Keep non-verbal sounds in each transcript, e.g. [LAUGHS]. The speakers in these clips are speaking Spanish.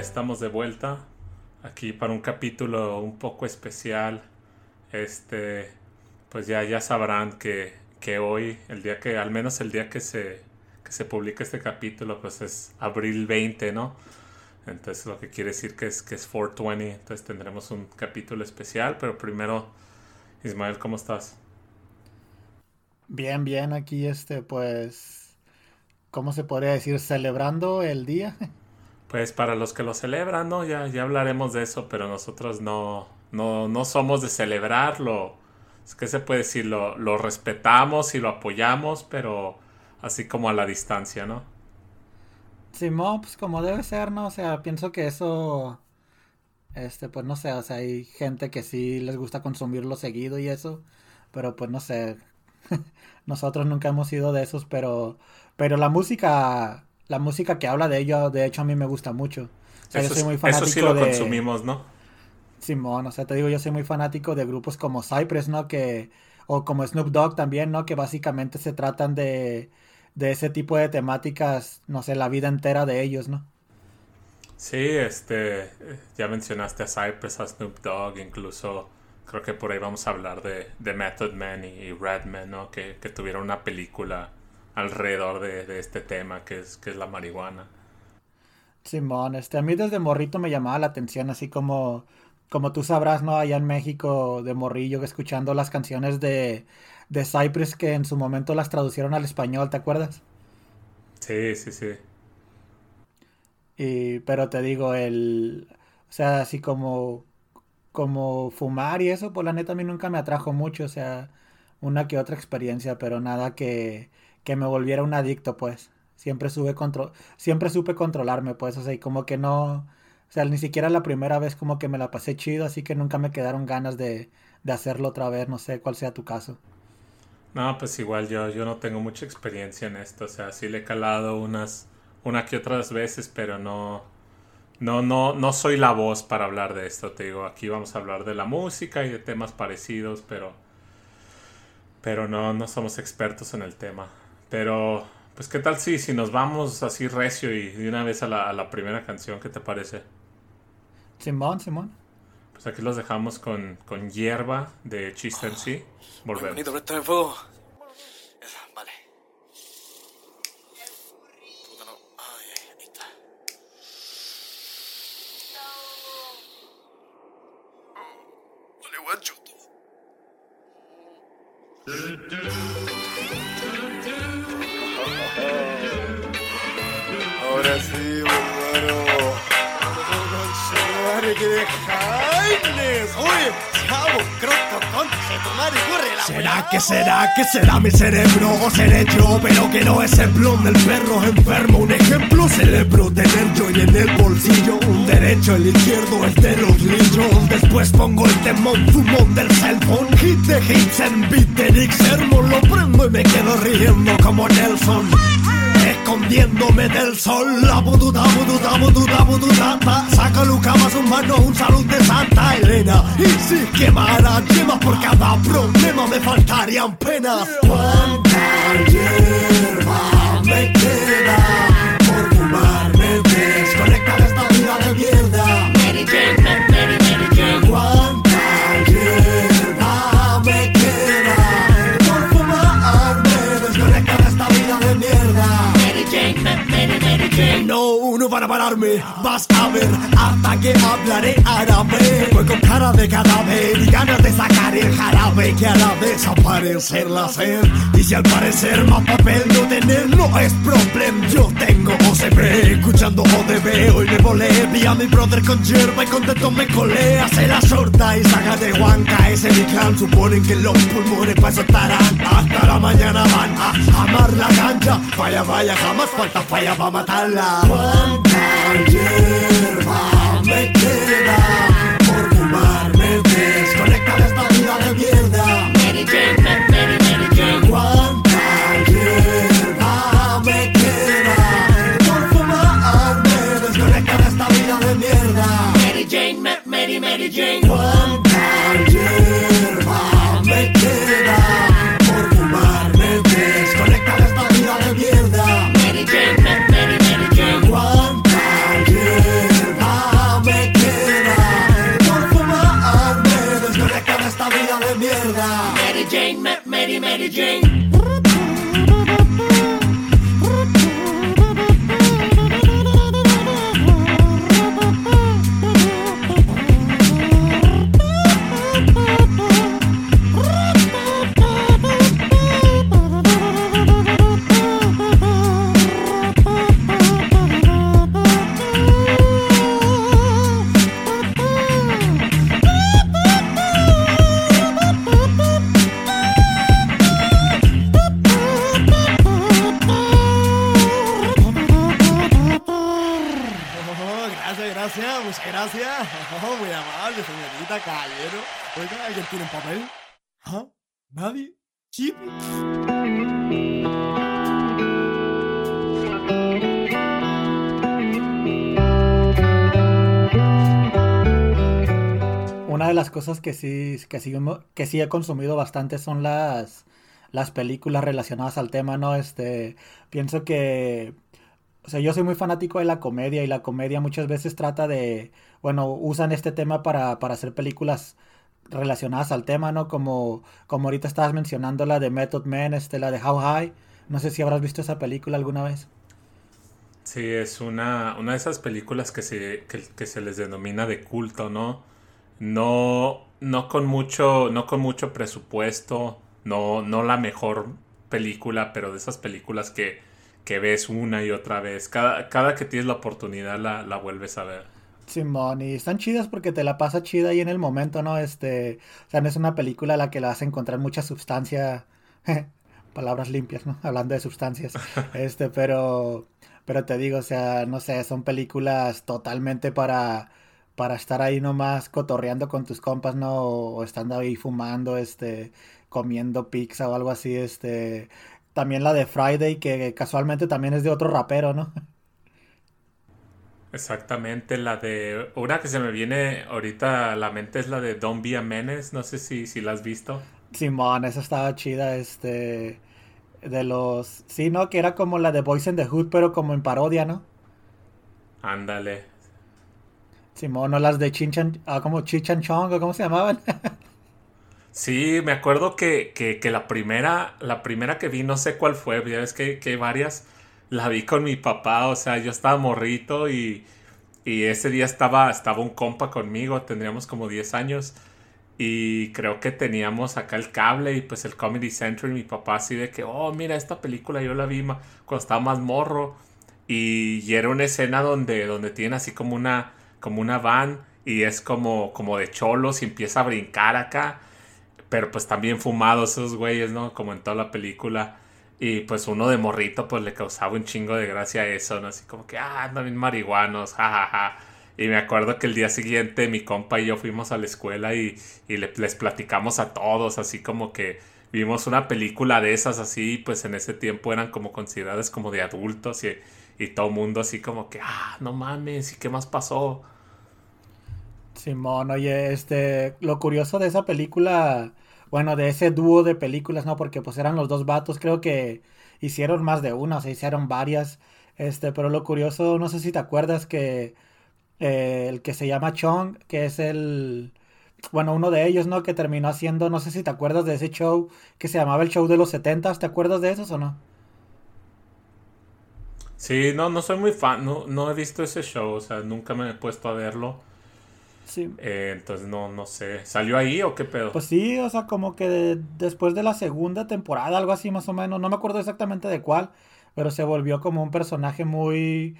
estamos de vuelta aquí para un capítulo un poco especial. Este, pues ya, ya sabrán que, que hoy, el día que, al menos el día que se, que se publica este capítulo, pues es abril 20, ¿no? Entonces lo que quiere decir que es, que es 420, entonces tendremos un capítulo especial, pero primero, Ismael, ¿cómo estás? Bien, bien, aquí este, pues, ¿cómo se podría decir? Celebrando el día. [LAUGHS] Pues para los que lo celebran, ¿no? Ya, ya hablaremos de eso, pero nosotros no, no, no somos de celebrarlo. Es que se puede decir, lo, lo respetamos y lo apoyamos, pero así como a la distancia, ¿no? Simón, pues como debe ser, ¿no? O sea, pienso que eso, este, pues no sé, o sea, hay gente que sí les gusta consumirlo seguido y eso, pero pues no sé, [LAUGHS] nosotros nunca hemos sido de esos, pero, pero la música la música que habla de ello, de hecho, a mí me gusta mucho. eso, soy muy fanático eso sí lo consumimos, ¿no? Simón, o sea, te digo, yo soy muy fanático de grupos como Cypress, ¿no? Que, o como Snoop Dogg también, ¿no? Que básicamente se tratan de, de ese tipo de temáticas, no sé, la vida entera de ellos, ¿no? Sí, este, ya mencionaste a Cypress, a Snoop Dogg, incluso creo que por ahí vamos a hablar de, de Method Man y Redman, ¿no? Que, que tuvieron una película alrededor de, este tema que es, que es la marihuana. Simón, este, a mí desde morrito me llamaba la atención, así como, como tú sabrás, ¿no? Allá en México, de morrillo, escuchando las canciones de, de Cypress que en su momento las traducieron al español, ¿te acuerdas? Sí, sí, sí. Y, pero te digo, el, o sea, así como, como fumar y eso, pues la neta a mí nunca me atrajo mucho, o sea, una que otra experiencia, pero nada que, que me volviera un adicto, pues. Siempre, sube contro siempre supe controlarme, pues, o sea, y como que no, o sea, ni siquiera la primera vez como que me la pasé chido, así que nunca me quedaron ganas de, de hacerlo otra vez, no sé cuál sea tu caso. No, pues igual yo, yo no tengo mucha experiencia en esto, o sea, sí le he calado unas, una que otras veces, pero no, no, no, no soy la voz para hablar de esto, te digo, aquí vamos a hablar de la música y de temas parecidos, pero, pero no, no somos expertos en el tema. Pero, pues, ¿qué tal si, si nos vamos así recio y de una vez a la, a la primera canción? ¿Qué te parece? Simón, Simón. Pues aquí los dejamos con, con Hierba de Chiste en sí. Volvemos. Bonito, fuego. ¿Será que será que será mi cerebro o seré yo? Pero que no es el blon del perro enfermo. Un ejemplo celebro tener yo en el bolsillo. Un derecho, el izquierdo, el de los lillos. Después pongo el temón, fumón del cellphone. Hit de hits en beat de Sermon. Lo prendo y me quedo riendo como Nelson escondiéndome del sol. La bududa, bududa, bududa, bududa, saca Luca más un mano, un salud de Santa Elena. Y si quemara yemas por cada problema, me faltarían penas. Cuánta vas a ver hasta que hablaré árabe. Voy con cara de cadáver y ganas de sacar el jarabe que hará desaparecer la sed. Y si al parecer más papel no tener no es problema, yo tengo OCP. Escuchando ODB, hoy me volé. Vi a mi brother con yerba y contento me colé. Hace la sorta y saca de Huanca. Ese mi clan suponen que los pulmones para eso estarán. Hasta la mañana van a amar la cancha. Vaya, vaya, jamás falta falla para matarla. Hierba me queda por fumarme desconecta de esta vida de mierda. Mary Jane, Mary, Mary Jane. Cuánta Mary, Jane. gracias. [LAUGHS] Oh, muy amable, señorita, caballero. Oiga, ¿alguien tiene un papel? ¿Ah? ¿Nadie? ¿Chip? Una de las cosas que sí, que sí, que sí he consumido bastante son las, las películas relacionadas al tema, ¿no? Este, pienso que o sea, yo soy muy fanático de la comedia y la comedia muchas veces trata de, bueno, usan este tema para, para hacer películas relacionadas al tema, ¿no? Como, como ahorita estabas mencionando la de Method Man, este, la de How High. No sé si habrás visto esa película alguna vez. Sí, es una, una de esas películas que se, que, se les denomina de culto, ¿no? No, no con mucho, no con mucho presupuesto, no, no la mejor película, pero de esas películas que, que ves una y otra vez. Cada, cada que tienes la oportunidad la, la vuelves a ver. Simón, y están chidas porque te la pasa chida ahí en el momento, ¿no? Este, o sea, no es una película a la que le vas a encontrar mucha sustancia, [LAUGHS] palabras limpias, ¿no? Hablando de sustancias, [LAUGHS] este, pero, pero te digo, o sea, no sé, son películas totalmente para, para estar ahí nomás cotorreando con tus compas, ¿no? O estando ahí fumando, este, comiendo pizza o algo así, este, también la de Friday, que casualmente también es de otro rapero, ¿no? Exactamente, la de... Una que se me viene ahorita a la mente es la de Don't Be a Menace, no sé si, si la has visto. Simón, esa estaba chida, este... De los... Sí, ¿no? Que era como la de Boys in the Hood, pero como en parodia, ¿no? Ándale. Simón, o las de Chinchan... Ah, como Chichan Chong, ¿cómo se llamaban? [LAUGHS] Sí, me acuerdo que, que, la primera, la primera que vi, no sé cuál fue, ya ves que, que varias, la vi con mi papá, o sea, yo estaba morrito y, y ese día estaba, estaba un compa conmigo, tendríamos como 10 años y creo que teníamos acá el cable y pues el Comedy Central y mi papá así de que, oh, mira, esta película yo la vi cuando estaba más morro y, era una escena donde, donde tienen así como una, como una van y es como, como de cholos y empieza a brincar acá pero pues también fumados esos güeyes, ¿no? Como en toda la película. Y pues uno de morrito pues le causaba un chingo de gracia eso, ¿no? Así como que, ah, andan marihuanos, jajaja. Y me acuerdo que el día siguiente mi compa y yo fuimos a la escuela y, y les platicamos a todos, así como que vimos una película de esas así, pues en ese tiempo eran como consideradas como de adultos y, y todo mundo así como que, ah, no mames, ¿y qué más pasó? Simón, oye, este, lo curioso de esa película, bueno, de ese dúo de películas, ¿no? Porque pues eran los dos vatos, creo que hicieron más de una, o sea, hicieron varias, este, pero lo curioso, no sé si te acuerdas que eh, el que se llama Chong, que es el, bueno, uno de ellos, ¿no? Que terminó haciendo, no sé si te acuerdas de ese show que se llamaba el show de los 70, ¿te acuerdas de esos o no? Sí, no, no soy muy fan, no, no he visto ese show, o sea, nunca me he puesto a verlo. Eh, entonces no, no sé. ¿Salió ahí o qué pedo? Pues sí, o sea, como que después de la segunda temporada, algo así más o menos, no me acuerdo exactamente de cuál, pero se volvió como un personaje muy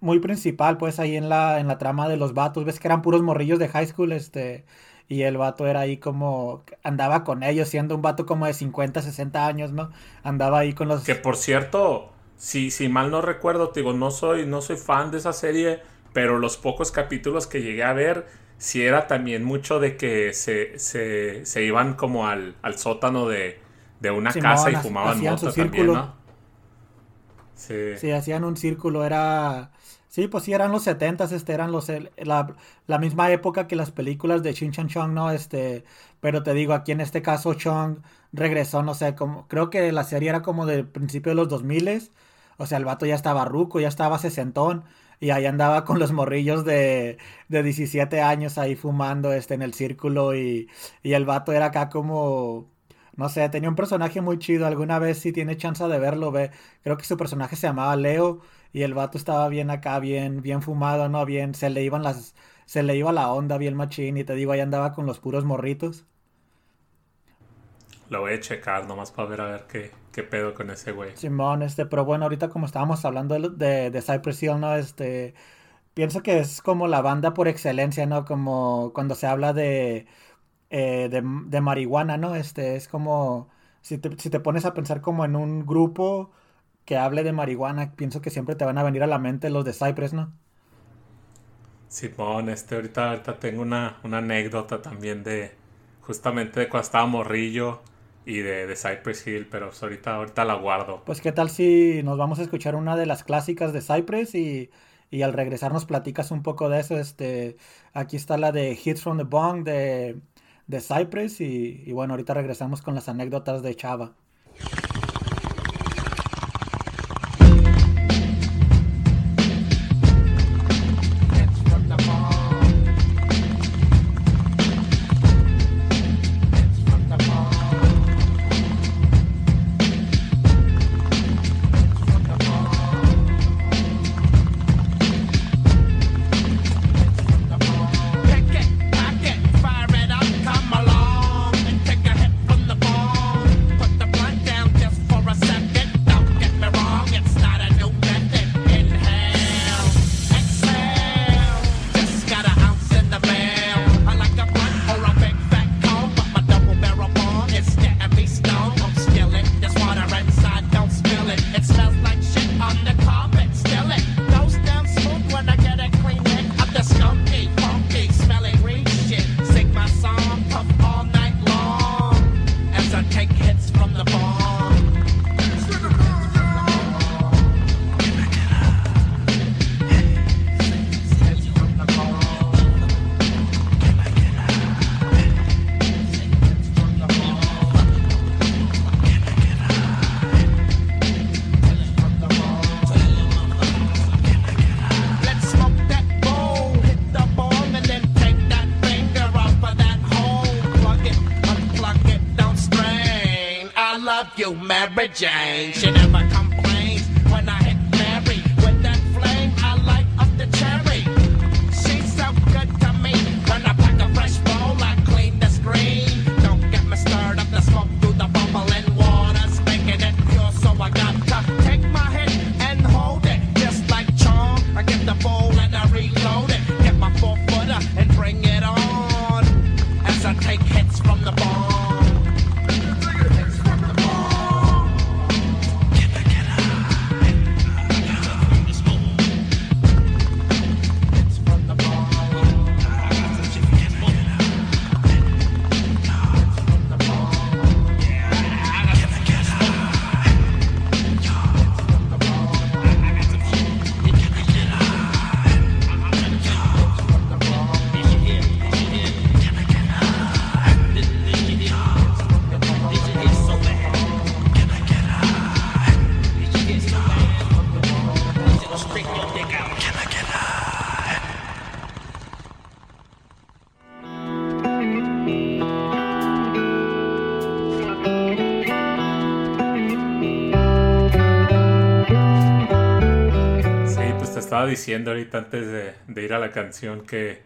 muy principal, pues ahí en la, en la trama de los vatos. Ves que eran puros morrillos de high school, este, y el vato era ahí como, andaba con ellos, siendo un vato como de 50, 60 años, ¿no? Andaba ahí con los... Que por cierto, si, si mal no recuerdo, te digo, no soy, no soy fan de esa serie, pero los pocos capítulos que llegué a ver, sí era también mucho de que se, se, se iban como al, al sótano de, de una casa y fumaban moto también, ¿no? Sí. sí, hacían un círculo, era... Sí, pues sí, eran los 70 este, eran los, la, la, misma época que las películas de Chin Chong Chong, ¿no? Este, pero te digo, aquí en este caso Chong regresó, no sé, como, creo que la serie era como del principio de los 2000 o sea, el vato ya estaba ruco, ya estaba sesentón, y ahí andaba con los morrillos de, de 17 años ahí fumando este, en el círculo y, y el vato era acá como no sé, tenía un personaje muy chido. Alguna vez si tiene chance de verlo, ve. Creo que su personaje se llamaba Leo y el vato estaba bien acá, bien, bien fumado, ¿no? Bien, se le iban las, se le iba la onda bien machín y te digo, ahí andaba con los puros morritos. Lo voy a checar nomás para ver a ver qué, qué pedo con ese güey. Simón, este, pero bueno, ahorita como estábamos hablando de, de, de Cypress Hill, ¿no? Este, pienso que es como la banda por excelencia, ¿no? Como cuando se habla de, eh, de, de marihuana, ¿no? Este, es como, si te, si te pones a pensar como en un grupo que hable de marihuana, pienso que siempre te van a venir a la mente los de Cypress, ¿no? Simón, este, ahorita, ahorita tengo una, una anécdota también de, justamente de cuando estaba morrillo y de, de Cypress Hill, pero pues ahorita, ahorita la guardo. Pues qué tal si nos vamos a escuchar una de las clásicas de Cypress y, y al regresar nos platicas un poco de eso. Este, aquí está la de Hits from the Bong de, de Cypress y, y bueno, ahorita regresamos con las anécdotas de Chava. Diciendo ahorita antes de, de ir a la canción que,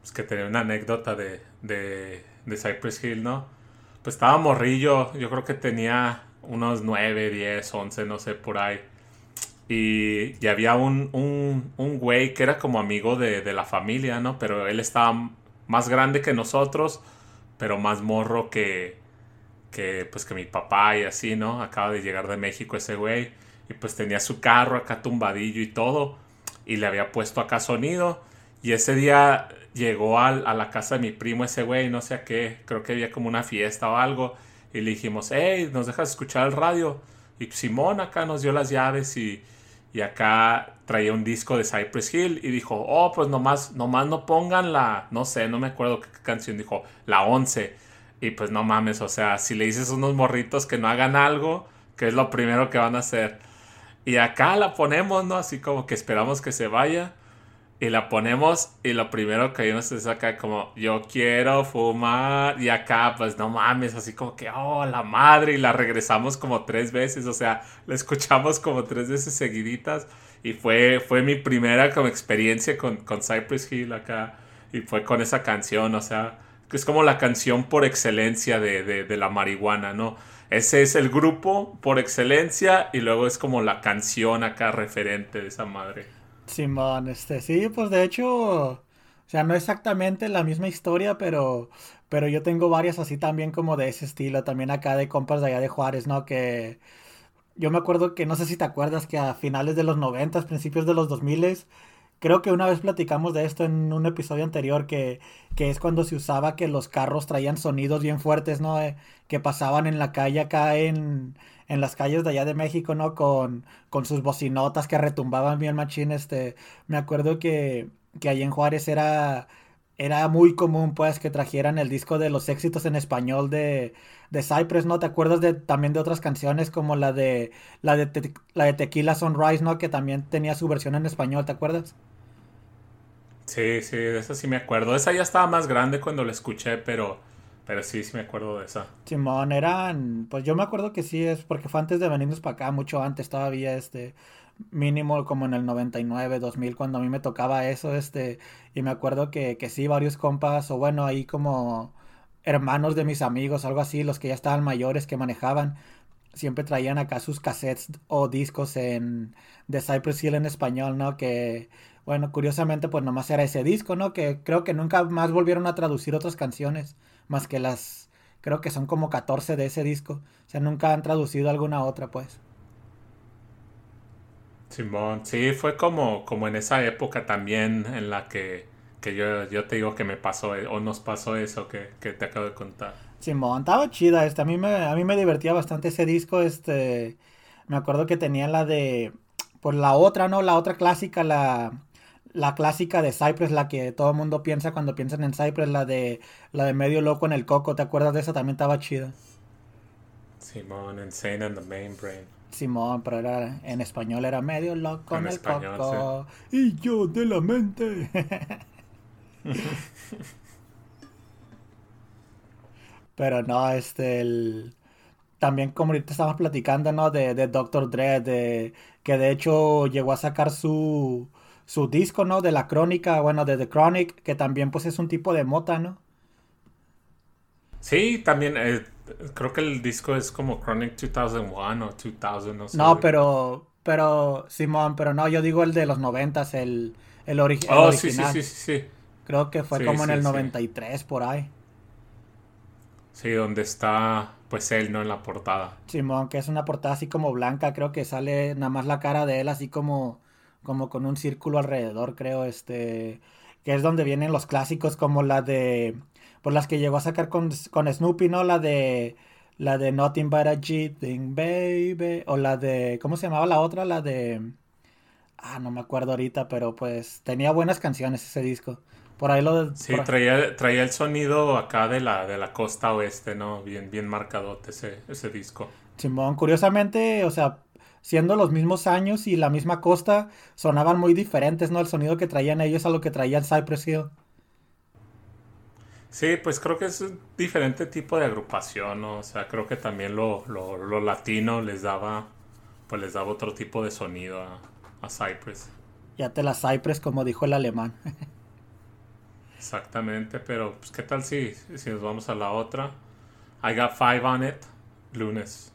pues que tenía una anécdota de, de, de Cypress Hill, ¿no? Pues estaba morrillo, yo creo que tenía unos 9, 10, 11, no sé, por ahí. Y, y había un, un, un güey que era como amigo de, de la familia, ¿no? Pero él estaba más grande que nosotros, pero más morro que, que pues que mi papá y así, ¿no? Acaba de llegar de México ese güey y pues tenía su carro acá tumbadillo y todo y le había puesto acá sonido y ese día llegó al- a la casa de mi primo ese güey, no sé a qué, creo que había como una fiesta o algo y le dijimos, hey, ¿nos dejas escuchar el radio? Y Simón acá nos dio las llaves y, y acá traía un disco de Cypress Hill y dijo, oh, pues nomás, nomás no pongan la, no sé, no me acuerdo qué canción dijo, la 11. Y pues no mames, o sea, si le dices a unos morritos que no hagan algo, que es lo primero que van a hacer. Y acá la ponemos, ¿no? Así como que esperamos que se vaya. Y la ponemos y lo primero que vimos es acá como, yo quiero fumar. Y acá, pues no mames, así como que, oh, la madre. Y la regresamos como tres veces, o sea, la escuchamos como tres veces seguiditas. Y fue, fue mi primera como experiencia con, con Cypress Hill acá. Y fue con esa canción, o sea, que es como la canción por excelencia de, de, de la marihuana, ¿no? Ese es el grupo por excelencia y luego es como la canción acá referente de esa madre. Simón, este, sí, pues de hecho, o sea, no exactamente la misma historia, pero, pero yo tengo varias así también como de ese estilo, también acá de compas de allá de Juárez, ¿no? Que yo me acuerdo que, no sé si te acuerdas, que a finales de los 90, principios de los 2000, creo que una vez platicamos de esto en un episodio anterior, que, que es cuando se usaba que los carros traían sonidos bien fuertes, ¿no? Eh, que pasaban en la calle acá en, en las calles de allá de México, ¿no? Con, con sus bocinotas que retumbaban bien machín, este, me acuerdo que, que allá en Juárez era, era muy común, pues, que trajeran el disco de los éxitos en español de, de Cypress, ¿no? ¿Te acuerdas de, también de otras canciones como la de, la de, Te- la de Tequila Sunrise, ¿no? Que también tenía su versión en español, ¿te acuerdas? Sí, sí, de esa sí me acuerdo. Esa ya estaba más grande cuando la escuché, pero, pero sí, sí me acuerdo de esa. Simón, eran, pues yo me acuerdo que sí, es porque fue antes de venirnos para acá, mucho antes todavía, este, mínimo como en el 99, 2000, cuando a mí me tocaba eso, este, y me acuerdo que, que sí, varios compas, o bueno, ahí como hermanos de mis amigos, algo así, los que ya estaban mayores, que manejaban, siempre traían acá sus cassettes o discos en, de Cypress Hill en español, ¿no? Que, bueno, curiosamente, pues nomás era ese disco, ¿no? Que creo que nunca más volvieron a traducir otras canciones, más que las Creo que son como 14 de ese disco. O sea, nunca han traducido alguna otra, pues. Simón, sí, fue como, como en esa época también en la que, que yo, yo te digo que me pasó, eh, o nos pasó eso que, que te acabo de contar. Simón, estaba chida este. A mí me, a mí me divertía bastante ese disco. Este. Me acuerdo que tenía la de. Pues la otra, ¿no? La otra clásica, la. La clásica de Cypress, la que todo el mundo piensa cuando piensan en Cypress, la de. La de medio loco en el coco. ¿Te acuerdas de esa? También estaba chida. Simón, Insane and the Main Brain. Simón, pero era, en español era medio loco en, En el español, coco. Y yo de la mente. [LAUGHS] pero no, este, el... También como ahorita estábamos platicando, ¿no? De, de Dr. Dre, de, que de hecho llegó a sacar su, su disco, ¿no? De la crónica, bueno, de The Chronic, que también pues es un tipo de mota, ¿no? Sí, también eh, creo que el disco es como Chronic 2001 o 2000, no sé. No, pero, pero, Simón, pero no, yo digo el de los noventas, el, el, ori- el Oh, sí, sí, original. sí, sí, sí. Creo que fue Sí, como en el sí. 93 por ahí. Sí, donde está pues él, ¿no? En la portada. Simón, que es una portada así como blanca, creo que sale nada más la cara de él así como, como con un círculo alrededor, creo, este, que es donde vienen los clásicos como la de, pues las que llegó a sacar con, con Snoopy, ¿no? La de, la de Nothing But a G-Thing, Baby, o la de, ¿cómo se llamaba la otra? La de, ah, no me acuerdo ahorita, pero pues tenía buenas canciones ese disco. Por ahí lo... Sí, por- traía, traía el sonido acá de la, de la costa oeste, ¿no? Bien, bien marcadote ese, ese disco. Simón, curiosamente, o sea, siendo los mismos años y la misma costa, sonaban muy diferentes, ¿no? El sonido que traían ellos a lo que traía el Cypress Hill. Sí, pues creo que es un diferente tipo de agrupación, ¿no? O sea, creo que también lo, lo, lo latino les daba, pues les daba otro tipo de sonido a, a Cypress. Ya te la Cypress, como dijo el alemán. [LAUGHS] Exactamente, pero pues qué tal si, si nos vamos a la otra. I got five on it, lunes.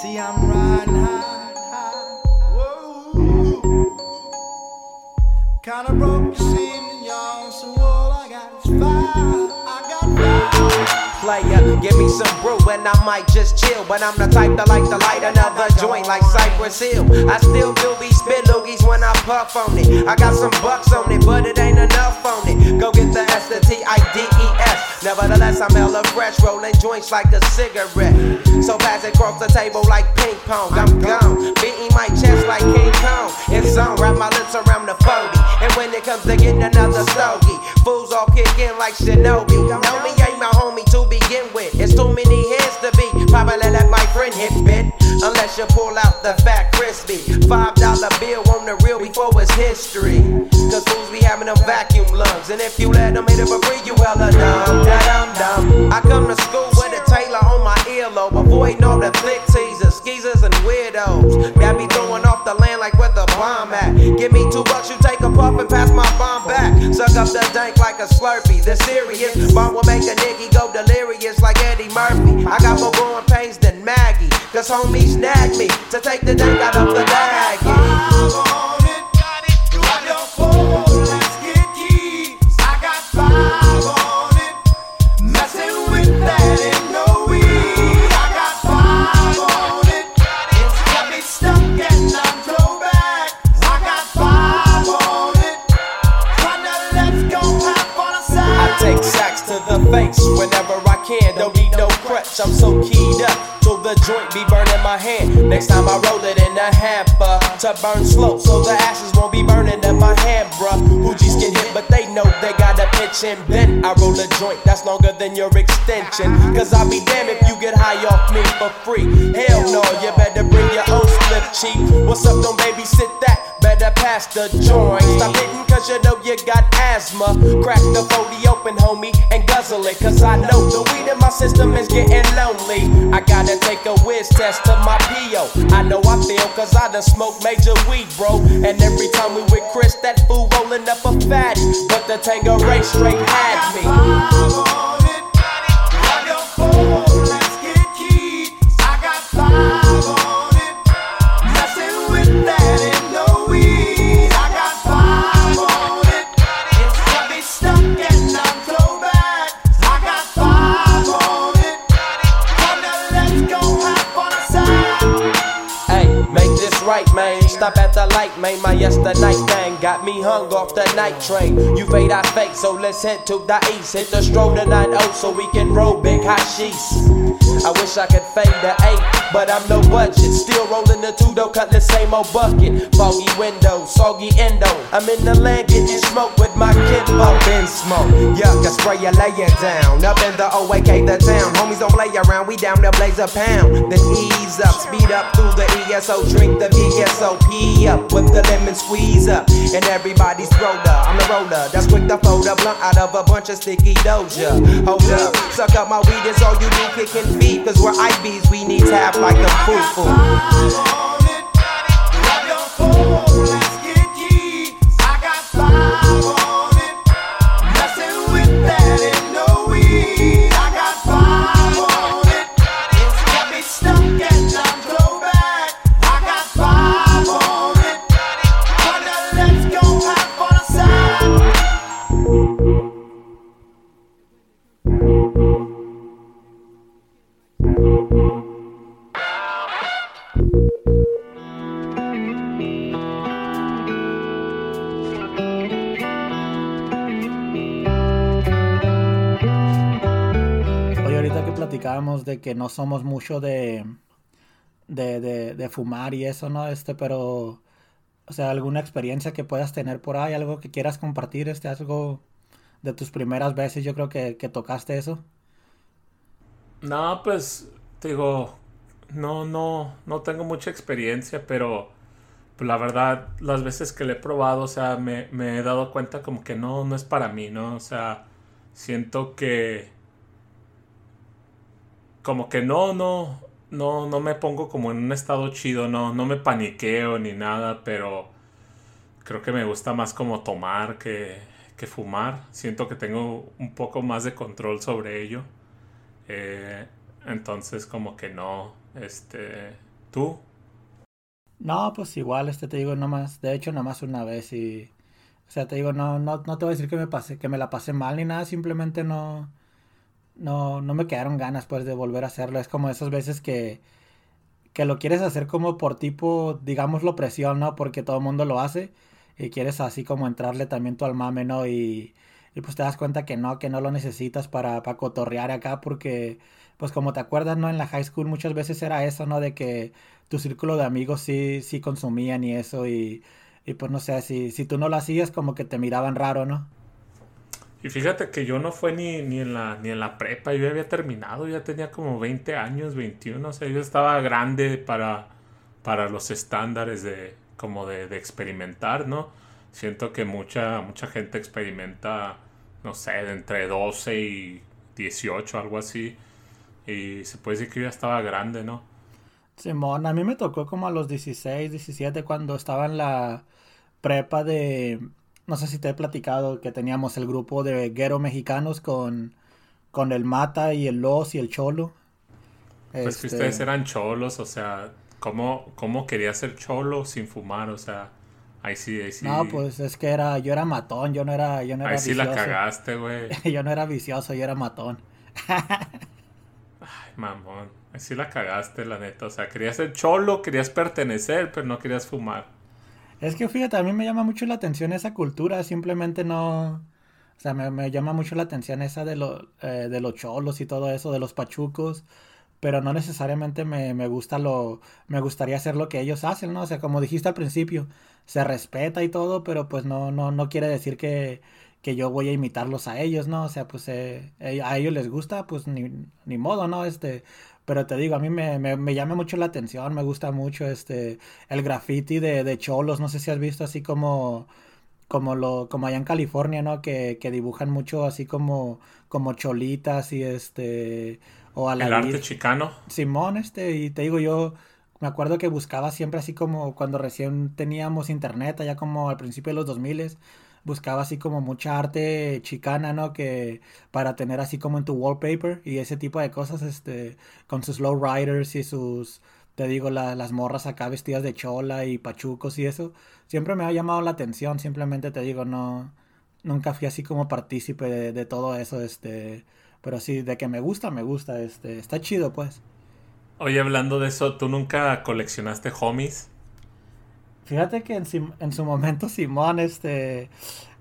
See, I'm riding high. Kinda broke this y'all. So all I got is five. I got five. player. Give me some brew and I might just chill. But I'm the type that like to light another joint like Cypress Hill. I still do be spit loogies when I puff on it. I got some bucks on it, but it ain't enough on it. Go get the S, the T, I, D. Nevertheless, I'm hella fresh, rolling joints like a cigarette. So pass it across the table like ping pong. I'm gone, beating my chest like King Kong. It's on, wrap my lips around the phony. And when it comes to getting another stogie, fools all kick in like shinobi. Know me ain't my homie to begin with. It's too many hands to be. Probably let my friend hit bit. Unless you pull out the fat crispy. Five dollar bill on the real before it's history. Cause fools be having them vacuum lungs. And if you let them hit it for free, you hella dumb. I come to school with a Taylor on my earlobe. Avoiding all the flick teasers, skeezers, and weirdos. Got me throwing off the land like where the bomb at. Give me two bucks, you take a puff and pass my bomb back. Suck up the dank like a slurpee. The serious bomb will make a nigga go delirious like Eddie Murphy. I got more growing pains than Maggie. Cause homies snagged me to take the dank out of the baggie. Face whenever I can. Don't need no crutch, I'm so keyed up. The joint be burning my hand. Next time I roll it in a hamper to burn slow, so the ashes won't be burning in my hand, bruh. Hoogies get hit, but they know they gotta pitch and bend. I roll a joint that's longer than your extension. Cause I'll be damned if you get high off me for free. Hell no, you better bring your own slip cheap. What's up, don't babysit that? Better pass the joint. Stop hitting cause you know you got asthma. Crack the 40 open, homie, and guzzle it. Cause I know the weed in my system is getting lonely. I gotta take a whiz test to my PO. I know I feel cause I done smoked major weed, bro. And every time we with Chris, that fool rolling up a fatty. But the Tango Ray straight had me. Man. Stop at the light, man. My yesterday thing got me hung off the night train. You fade, I fake, so let's head to the east. Hit the stroll to 9 so we can roll big hashish. I wish I could fade the 8, but I'm no budget. Still rolling the two though, cut the same old bucket. Foggy window, soggy endo. I'm in the land getting smoke with my kid. Up in smoke, yuck, I spray you laying down. Up in the OAK, the town. Homies don't play around, we down there blaze a pound. Then ease up, speed up through the ESO, drink the VSOP up with the lemon squeeze up. And everybody's roller, I'm the roller. That's quick to fold a blunt out of a bunch of sticky doja. Hold up, suck up my weed, it's all you do, kicking feet. Cause we're IBs, we need tap like the foo foo. De que no somos mucho de, de, de, fumar y eso, ¿no? Este, pero, o sea, alguna experiencia que puedas tener por ahí, algo que quieras compartir, este, algo de tus primeras veces, yo creo que, que tocaste eso. No, pues, digo, no, no, no tengo mucha experiencia, pero pues, la verdad, las veces que le he probado, o sea, me, me he dado cuenta como que no, no es para mí, ¿no? O sea, siento que como que no, no, no, no me pongo como en un estado chido, no, no me paniqueo ni nada, pero creo que me gusta más como tomar que, que fumar. Siento que tengo un poco más de control sobre ello. Eh, entonces como que no, este, ¿tú? No, pues igual, este te digo nomás, de hecho nomás una vez y, o sea, te digo, no, no, no te voy a decir que me pasé, que me la pasé mal ni nada, simplemente no, no, no me quedaron ganas pues de volver a hacerlo. Es como esas veces que, que lo quieres hacer como por tipo, digámoslo, presión, ¿no? Porque todo el mundo lo hace y quieres así como entrarle también tú al mame, ¿no? Y, y pues te das cuenta que no, que no lo necesitas para, para cotorrear acá porque, pues como te acuerdas, ¿no? En la high school muchas veces era eso, ¿no? De que tu círculo de amigos sí, sí consumían y eso y, y pues no sé, si, si tú no lo hacías como que te miraban raro, ¿no? Y fíjate que yo no fue ni, ni, en la, ni en la prepa, yo había terminado, ya tenía como 20 años, 21, o sea, yo estaba grande para, para los estándares de como de, de experimentar, ¿no? Siento que mucha, mucha gente experimenta, no sé, de entre 12 y 18, algo así. Y se puede decir que yo ya estaba grande, ¿no? Simón, a mí me tocó como a los 16, 17 cuando estaba en la prepa de, no sé si te he platicado que teníamos el grupo de guero mexicanos con, con el Mata y el Los y el Cholo. Pues que Este, ustedes eran cholos, o sea, ¿cómo, cómo quería ser cholo sin fumar? O sea, ahí sí, ahí sí. No, pues es que era, yo era matón, yo no era, yo no era ahí sí la cagaste, güey. [LAUGHS] Yo no era vicioso, yo era matón. Ay, mamón. Ahí sí la cagaste, la neta. O sea, querías ser cholo, querías pertenecer, pero no querías fumar. Es que fíjate, a mí me llama mucho la atención esa cultura, simplemente no... O sea, me, me llama mucho la atención esa de, lo, eh, de los cholos y todo eso, de los pachucos, pero no necesariamente me, me gusta lo... Me gustaría hacer lo que ellos hacen, ¿no? O sea, como dijiste al principio, se respeta y todo, pero pues no, no, no quiere decir que, que yo voy a imitarlos a ellos, ¿no? O sea, pues eh, eh, a ellos les gusta, pues ni, ni modo, ¿no? Este... Pero te digo, a mí me, me, me llama mucho la atención, me gusta mucho este el graffiti de, de cholos, no sé si has visto así como como lo como allá en California, ¿no? Que, que dibujan mucho así como como cholitas y este o a la El arte chicano. Simón, este, y te digo, yo me acuerdo que buscaba siempre así como cuando recién teníamos internet, allá como al principio de los 2000 buscaba así como mucha arte chicana, ¿no? Que para tener así como en tu wallpaper y ese tipo de cosas, este, con sus lowriders y sus, te digo, la- las morras acá vestidas de chola y pachucos y eso, siempre me ha llamado la atención, simplemente te digo, no, nunca fui así como partícipe de, de todo eso, este, pero sí, de que me gusta, me gusta, este, está chido, pues. Oye, hablando de eso, ¿tú nunca coleccionaste homies? Fíjate que en, su momento Simón, este,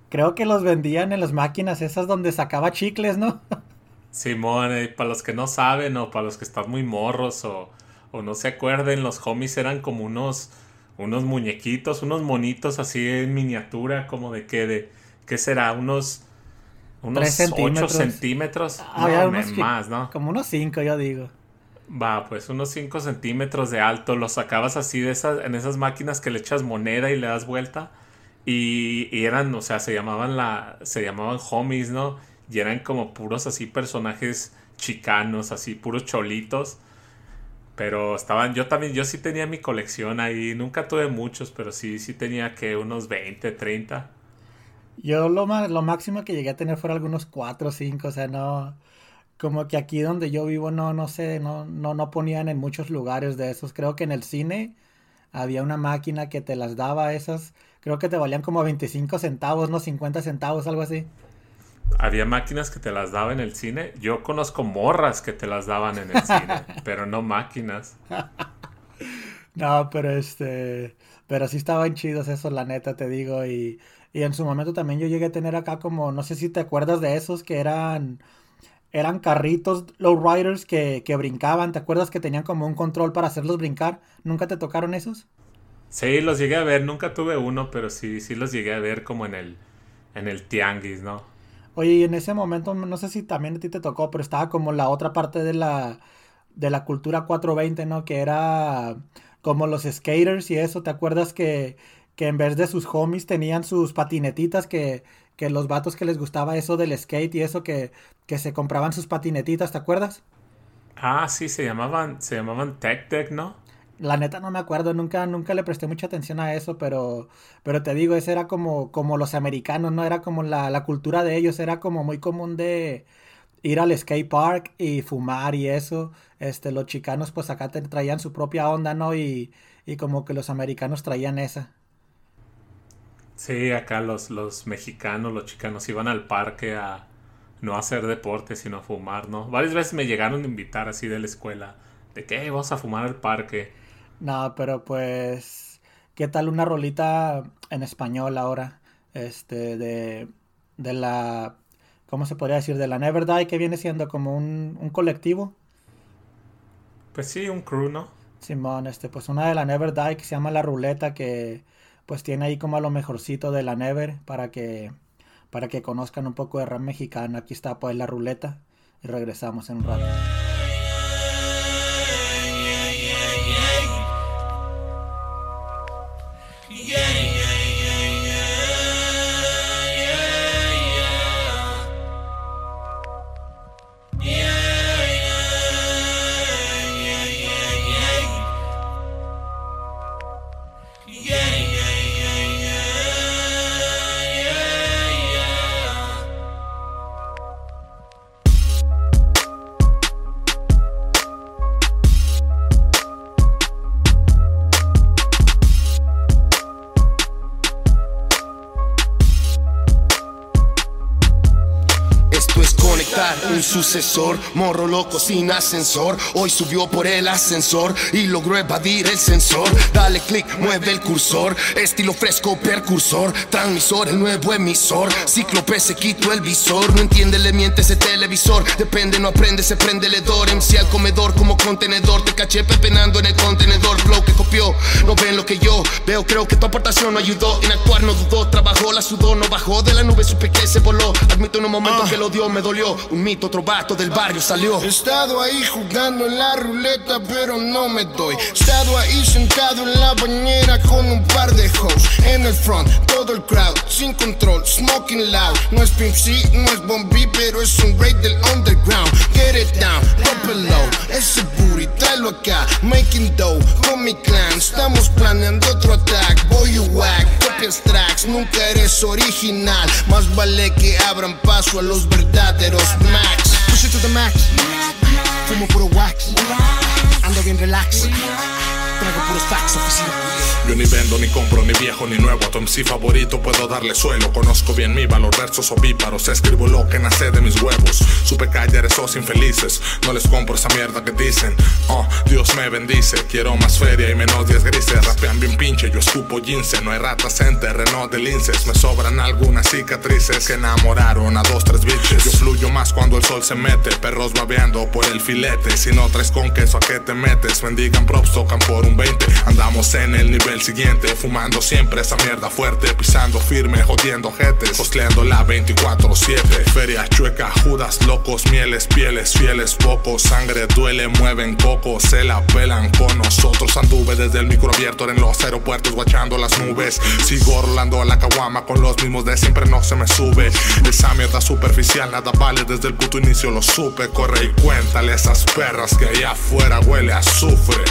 creo que los vendían en las máquinas esas donde sacaba chicles, ¿no? Simón, eh, para los que no saben o para los que están muy morros o, o no se acuerden, los homies eran como unos, unos muñequitos, unos monitos así en miniatura, como de que, de, ¿qué será? Unos, unos Tres 8 centímetros. centímetros. Había No, unos más, ¿no? Como unos cinco, yo digo. Va, pues unos 5 centímetros de alto, los sacabas así de esas, en esas máquinas que le echas moneda y le das vuelta. Y, eran, o sea, se llamaban la, se llamaban homies, ¿no? Y eran como puros así personajes chicanos, así puros cholitos. Pero estaban, yo también, yo sí tenía mi colección ahí, nunca tuve muchos, pero sí, sí tenía que unos 20, 30. Yo lo, lo máximo que llegué a tener fueron algunos cuatro o cinco, o sea, no, como que aquí donde yo vivo, no, no sé, no, no, no ponían en muchos lugares de esos. Creo que en el cine había una máquina que te las daba esas, creo que te valían como 25 centavos, no 50 centavos, algo así. Había máquinas que te las daba en el cine. Yo conozco morras que te las daban en el cine, [LAUGHS] pero no máquinas. [LAUGHS] No, pero este, pero sí estaban chidos esos, la neta, te digo, y, y en su momento también yo llegué a tener acá como, no sé si te acuerdas de esos que eran, eran carritos lowriders que, que brincaban, ¿te acuerdas que tenían como un control para hacerlos brincar? ¿Nunca te tocaron esos? Sí, los llegué a ver, nunca tuve uno, pero sí, sí los llegué a ver como en el, en el tianguis, ¿no? Oye, y en ese momento, no sé si también a ti te tocó, pero estaba como la otra parte de la, de la cultura 420, ¿no? Que era como los skaters y eso, ¿te acuerdas que, que en vez de sus homies tenían sus patinetitas que, que los vatos que les gustaba eso del skate y eso que, que se compraban sus patinetitas, ¿te acuerdas? Ah, sí, se llamaban, se llamaban Tech Deck, ¿no? La neta no me acuerdo, nunca, nunca le presté mucha atención a eso, pero, pero te digo, ese era como, como los americanos, ¿no? Era como la, la cultura de ellos, era como muy común de ir al skate park y fumar y eso. Este, los chicanos pues acá te traían su propia onda, ¿no? Y, y como que los americanos traían esa. Sí, acá los, los mexicanos, los chicanos iban al parque a no hacer deporte, sino a fumar, ¿no? Varias veces me llegaron a invitar así de la escuela, de que "Eh, vamos a fumar al parque. No, pero pues, ¿qué tal una rolita en español ahora? Este, de, de la, ¿cómo se podría decir? De la Never Die, que viene siendo como un, un colectivo. Pues sí, un crew, ¿no? Simón, este, pues una de la Never Die que se llama La Ruleta, que pues tiene ahí como a lo mejorcito de la Never para que, para que conozcan un poco de rap mexicano. Aquí está pues La Ruleta y regresamos en un rato. Sucesor. Morro loco sin ascensor. Hoy subió por el ascensor y logró evadir el sensor. Dale click, mueve el cursor. Estilo fresco, percursor. Transmisor, el nuevo emisor. Cíclope se quitó el visor. No entiende, le miente ese televisor. Depende, no aprende, se prende el hedor. MC al comedor como contenedor. Te caché pepenando en el contenedor. Flow que copió. No ven lo que yo veo. Creo que tu aportación no ayudó. En actuar no dudó. Trabajó, la sudó, no bajó de la nube. Supe que se voló. Admito en un momento que lo dio, me dolió. Un mito, otro vato del barrio salió. He estado ahí jugando en la ruleta, pero no me doy. He estado ahí sentado en la bañera con un par de hoes. En el front, todo el crowd, sin control, smoking loud. No es Pimp C, no es Bombi, pero es un raid del underground. Get it down, drop it low. Ese booty, tráelo acá. Making dough con mi clan. Estamos planeando otro attack. Boy, you whack, copias tracks. Nunca eres original. Vale que abran paso a los verdaderos max. Push it to the max. Fumo puro wax. Ando bien relax. Yo ni vendo, ni compro, ni viejo, ni nuevo. A tu MC favorito puedo darle suelo. Conozco bien mi valor, versos ovíparos. Escribo lo que nace de mis huevos. Supe callar esos infelices. No les compro esa mierda que dicen. Oh, Dios me bendice. Quiero más feria y menos días grises. Rapean bien pinche, yo escupo gince. No hay ratas en terreno de linces. Me sobran algunas cicatrices que enamoraron a dos, tres bitches. Yo fluyo más cuando el sol se mete. Perros babeando por el filete. Si no traes con queso, ¿a qué te metes? Bendigan props, tocan por un 20. Andamos en el nivel siguiente, fumando siempre esa mierda fuerte, pisando firme, jodiendo jetes, hostleando la 24-7. Feria chueca, judas, locos, mieles, pieles, fieles, pocos, sangre duele, mueven cocos, se la pelan con nosotros. Anduve desde el micro abierto en los aeropuertos, guachando las nubes. Sigo rolando a la caguama con los mismos de siempre, no se me sube. Esa mierda superficial, nada vale, desde el puto inicio lo supe. Corre y cuéntale a esas perras que allá afuera huele a azufre.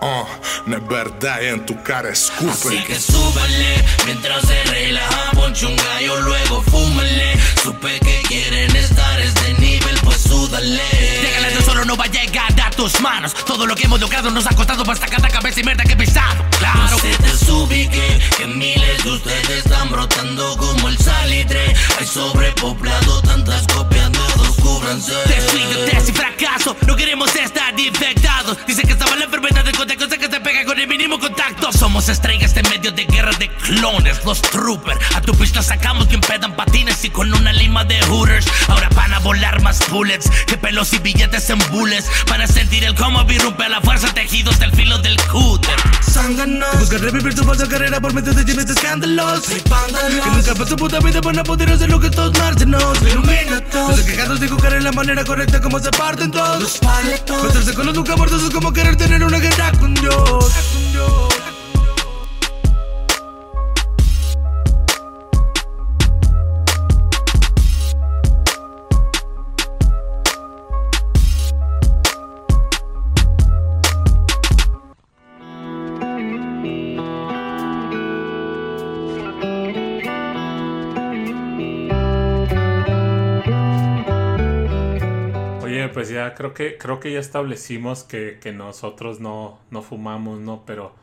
Oh, no es verdad y en tu cara escupe. Así que súbale mientras se relaja, ponche un gallo, luego fúmale. Supe que quieren estar este nivel, pues súdale. Déjale de solo no va a llegar a tus manos. Todo lo que hemos logrado nos ha costado basta cada cabeza y mierda que he pisado. Claro. No se te subique, que miles de ustedes están brotando como el salitre. Hay sobrepoblado, tantas copias, todos cúbranse. Desfíjate y fracaso, no queremos estar infectados. Dicen que estaba la enfermedad del contacto, sé que se pega con el mínimo contacto. Somos estrellas en medio de guerra de clones, los troopers. A tu pista sacamos que impedan patines y con una lima de hooters. Ahora van a volar más bullets que pelos y billetes en bullets. Van a sentir el cómo irrumpe a la fuerza tejidos del filo del cúter. Zánganos, Busca revivir tu falsa carrera por medio de llenos de escándalos. Que nunca pasó puta vida van a poder hacer lo que todos marcenos. ilumina todos. Los quejados de en la manera correcta como se parten todos. Los paletos, Meterse con los nunca muertos es como querer tener una guerra con Dios. Con Dios. Creo que creo que ya establecimos que, que nosotros no, no fumamos, ¿no? Pero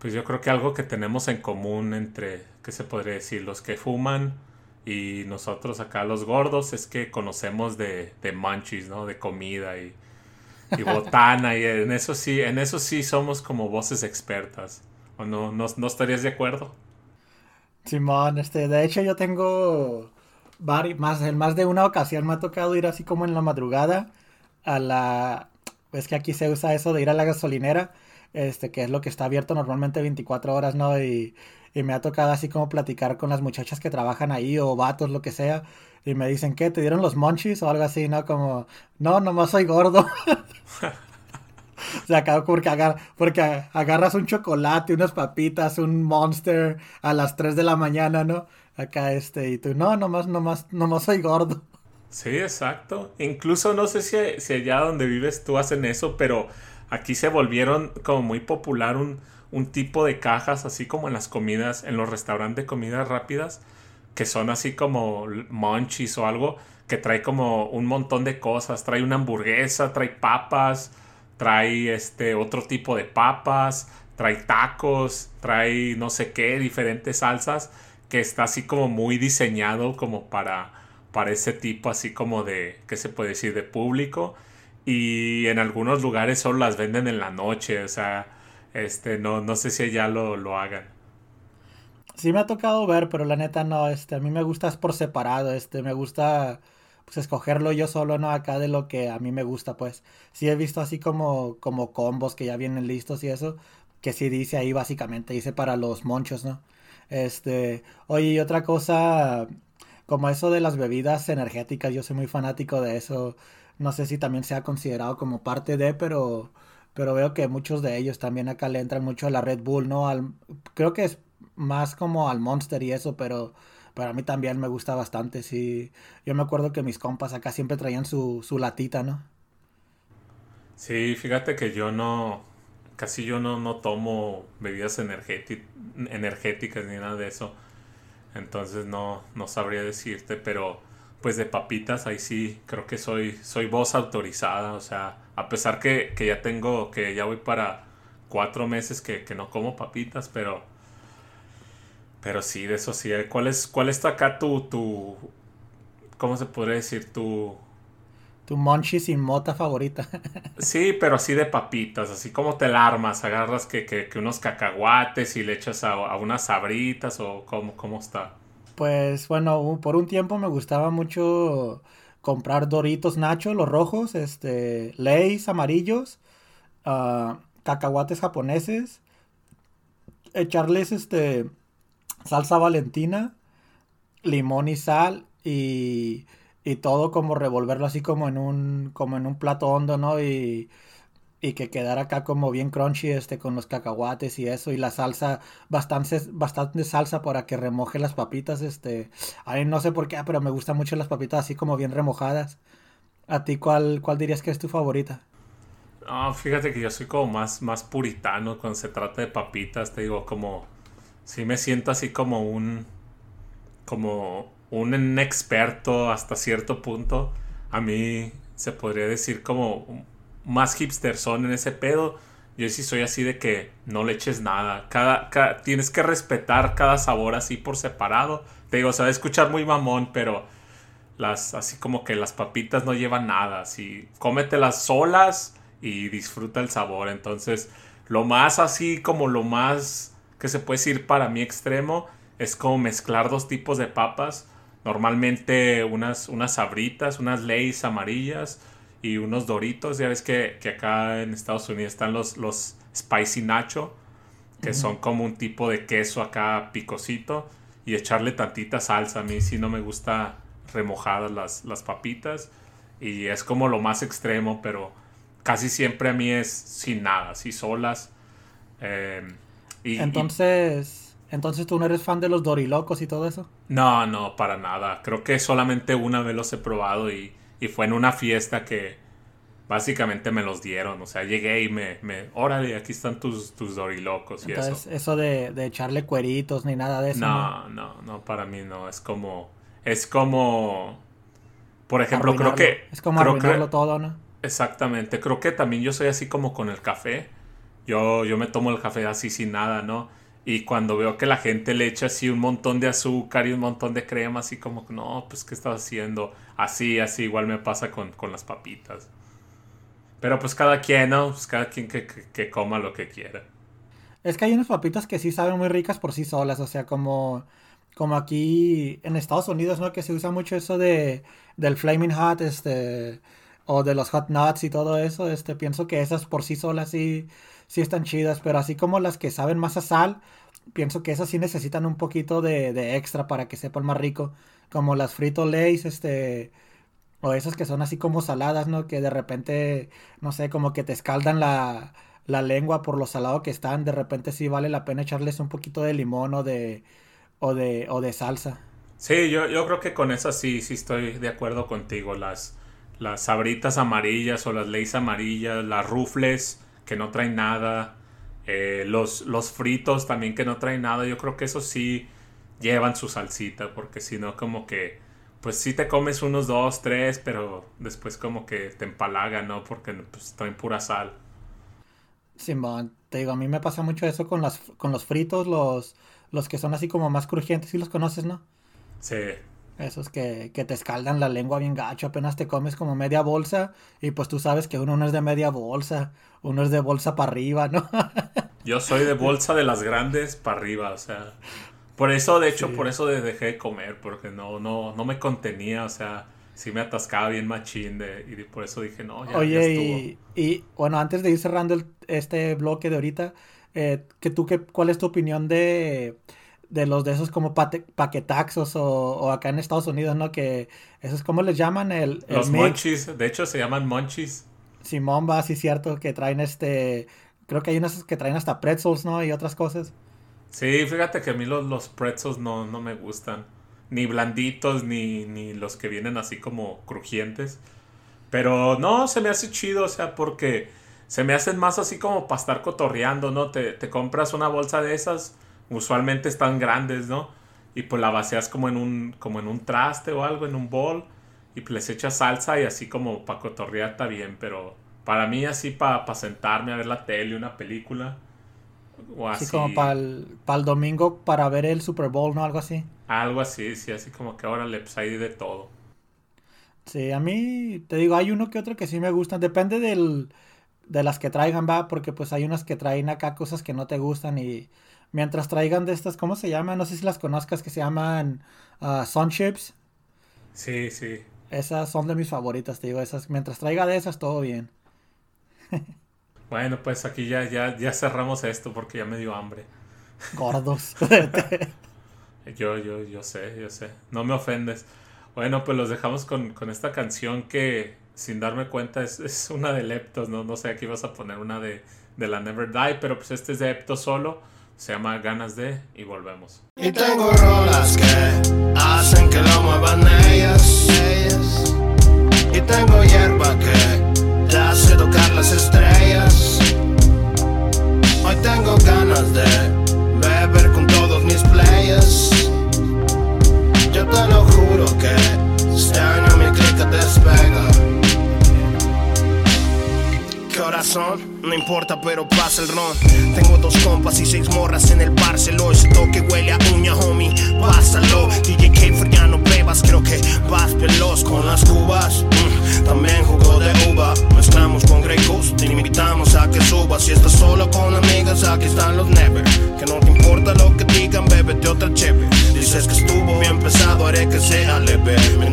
pues yo creo que algo que tenemos en común entre, ¿qué se podría decir? Los que fuman y nosotros acá los gordos es que conocemos de, de munchies, ¿no? De comida y, y [LAUGHS] botana y en eso sí, en eso sí somos como voces expertas. ¿O no, no, no estarías de acuerdo? Simón, este, de hecho yo tengo más, en más de una ocasión me ha tocado ir así como en la madrugada a la, es que aquí se usa eso de ir a la gasolinera, este, que es lo que está abierto normalmente 24 horas, ¿no? Y, y me ha tocado así como platicar con las muchachas que trabajan ahí o vatos, lo que sea, y me dicen, ¿qué? ¿Te dieron los monchis o algo así, no? Como, no, nomás soy gordo. [LAUGHS] O sea, porque, agar- porque agarras un chocolate, unas papitas, un monster a las 3 de la mañana, ¿no? Acá este, y tú, no, nomás, nomás, nomás soy gordo. Sí, exacto. Incluso no sé si, si allá donde vives tú hacen eso, pero aquí se volvieron como muy popular un, un tipo de cajas, así como en las comidas, en los restaurantes de comidas rápidas, que son así como munchies o algo, que trae como un montón de cosas. Trae una hamburguesa, trae papas, trae este otro tipo de papas, trae tacos, trae no sé qué, diferentes salsas, que está así como muy diseñado como para para ese tipo así como de, ¿qué se puede decir? De público. Y en algunos lugares solo las venden en la noche, o sea, este, no, no sé si allá lo, lo hagan. Sí me ha tocado ver, pero la neta no, este, a mí me gusta es por separado, este, me gusta pues escogerlo yo solo, ¿no? Acá de lo que a mí me gusta, pues. Sí he visto así como, como combos que ya vienen listos y eso, que sí dice ahí básicamente, dice para los monchos, ¿no? Este, oye, y otra cosa, como eso de las bebidas energéticas, yo soy muy fanático de eso. No sé si también sea considerado como parte de, pero, pero veo que muchos de ellos también acá le entran mucho a la Red Bull, ¿no? Al, creo que es más como al Monster y eso, pero para mí también me gusta bastante, sí. Yo me acuerdo que mis compas acá siempre traían su, su latita, ¿no? Sí, fíjate que yo no, casi yo no, no tomo bebidas energéticas ni nada de eso. Entonces no, no sabría decirte, pero pues de papitas ahí sí creo que soy, soy voz autorizada. O sea, a pesar que, que ya tengo, que ya voy para cuatro meses que, que no como papitas, pero pero sí, de eso sí. Eh, ¿Cuál es, está acá tu, tu, cómo se podría decir, tu... Tu monchi sin mota favorita. [LAUGHS] sí, pero así de papitas, así como te la armas, agarras que, que, que unos cacahuates y le echas a, unas sabritas o cómo, cómo está. Pues bueno, por un tiempo me gustaba mucho comprar Doritos Nacho, los rojos, este, Lays amarillos, uh, cacahuates japoneses, echarles este salsa valentina, limón y sal y, y todo como revolverlo así como en un como en un plato hondo, ¿no? Y, y que quedara acá como bien crunchy este con los cacahuates y eso y la salsa bastante bastante salsa para que remoje las papitas este a mí no sé por qué pero me gustan mucho las papitas así como bien remojadas a ti cuál cuál dirías que es tu favorita Ah, fíjate que yo soy como más más puritano cuando se trata de papitas te digo como sí me siento así como un como un experto hasta cierto punto. A mí se podría decir como más hipster son en ese pedo. Yo sí soy así de que no le eches nada. Cada, tienes que respetar cada sabor así por separado. Te digo, se va a escuchar muy mamón, pero las así como que las papitas no llevan nada. Así, cómetelas solas y disfruta el sabor. Entonces, lo más así como lo más que se puede decir para mi extremo es como mezclar dos tipos de papas. Normalmente unas, unas sabritas, unas leys amarillas y unos doritos. Ya ves que, acá en Estados Unidos están los, los spicy nacho, que son como un tipo de queso acá picosito. Y echarle tantita salsa. A mí sí no me gusta remojadas las, las papitas. Y es como lo más extremo, pero casi siempre a mí es sin nada, así solas. Eh, entonces, entonces tú no eres fan de los dorilocos y todo eso. No, no, para nada. Creo que solamente una vez los he probado y, fue en una fiesta que básicamente me los dieron. O sea, llegué y me, me órale, aquí están tus, tus dorilocos y entonces, eso. de, de, echarle cueritos ni nada de eso. No, no, no, para mí no. Es como, es como, por ejemplo, creo que... Es como arruinarlo todo, ¿no? Exactamente. Creo que también yo soy así como con el café yo, yo me tomo el café así sin nada, ¿no? Y cuando veo que la gente le echa así un montón de azúcar y un montón de crema, así como, no, pues, ¿qué estás haciendo? Así, así, igual me pasa con, las papitas. Pero pues cada quien, ¿no? Pues cada quien que, coma lo que quiera. Es que hay unas papitas que sí saben muy ricas por sí solas, o sea, como, como aquí en Estados Unidos, ¿no? Que se usa mucho eso de, del Flaming Hot, este, o de los Hot Nuts y todo eso, este, pienso que esas por sí solas sí sí están chidas, pero así como las que saben más a sal, pienso que esas sí necesitan un poquito de, extra para que sepan más rico, como las frito lays, este, o esas que son así como saladas, ¿no? Que de repente, no sé, como que te escaldan la, la lengua por lo salado que están, de repente sí vale la pena echarles un poquito de limón o de, o de, o de salsa. Sí, yo, yo creo que con esas sí, sí estoy de acuerdo contigo. Las, las sabritas amarillas o las leys amarillas, las rufles, que no traen nada. Eh, los, los fritos también que no traen nada. Yo creo que eso sí llevan su salsita, porque si no, como que, pues sí te comes unos dos, tres, pero después como que te empalaga, ¿no? Porque pues, traen pura sal. Simón, te digo, a mí me pasa mucho eso con, las, con los fritos, los, los que son así como más crujientes, si los conoces, ¿no? Sí. Esos que, que te escaldan la lengua bien gacho, apenas te comes como media bolsa y pues tú sabes que uno no es de media bolsa, uno es de bolsa para arriba, ¿no? [LAUGHS] Yo soy de bolsa de las grandes para arriba, o sea. Por eso, de hecho, Sí. por eso de- dejé de comer, porque no, no, no me contenía, o sea, sí me atascaba bien machín de, y por eso dije, no, ya, ya Oye, estuvo. y, y, bueno, antes de ir cerrando el- este bloque de ahorita, eh, que tú, qué, ¿cuál es tu opinión de, de los de esos como pate- paquetaxos o, o acá en Estados Unidos, ¿no? Que esos, ¿cómo les llaman? El, el Los mix. monchis, de hecho se llaman monchis. Simón va, sí, cierto, que traen este, creo que hay unos que traen hasta pretzels, ¿no? Y otras cosas. Sí, fíjate que a mí los, los pretzels no, no me gustan. Ni blanditos, ni, ni los que vienen así como crujientes. Pero no, se me hace chido, o sea, porque se me hacen más así como para estar cotorreando, ¿no? Te, te compras una bolsa de esas, usualmente están grandes, ¿no? Y pues la vacías como en un, como en un traste o algo, en un bol, y pues les echas salsa y así como para cotorrear está bien, pero para mí así para sentarme a ver la tele, una película, o así. Así como para el domingo para ver el Super Bowl, ¿no? Algo así. Algo así, sí, así como que órale, pues hay de todo. Sí, a mí, te digo, hay uno que otro que sí me gustan. Depende del, de las que traigan, va, porque pues hay unas que traen acá cosas que no te gustan y mientras traigan de estas, ¿cómo se llaman? No sé si las conozcas, que se llaman ah, Sun Chips. Sí, sí. Esas son de mis favoritas, te digo, esas. Mientras traiga de esas, todo bien. [LAUGHS] Bueno, pues aquí ya, ya, ya cerramos esto porque ya me dio hambre. [LAUGHS] Gordos. [LAUGHS] Yo, yo, yo sé, yo sé. No me ofendes. Bueno, pues los dejamos con, con esta canción que, sin darme cuenta, es, es una de Leptos, ¿no? No sé, aquí vas a poner una de, de la Never Die, pero pues este es de Epto solo. Se llama Ganas de y volvemos. Y tengo rolas que hacen que lo muevan ellas. Y tengo hierba que te hace tocar las estrellas. Hoy tengo ganas de beber con todos mis players. Yo te lo juro que No importa, pero pasa el ron. Tengo dos compas y seis morras en el Barceló. Ese toque huele a uña, homie. Pásalo. DJ K, ya no bebas. Creo que vas veloz con las cubas. Mm, también jugo de uva. Mezclamos con Grey Goose. Te invitamos a que subas. Si estás solo con amigas, aquí están los never. Que no te importa lo que digan, bébete otra cheve. Dices que estuvo bien pesado, haré que sea leve. Mientras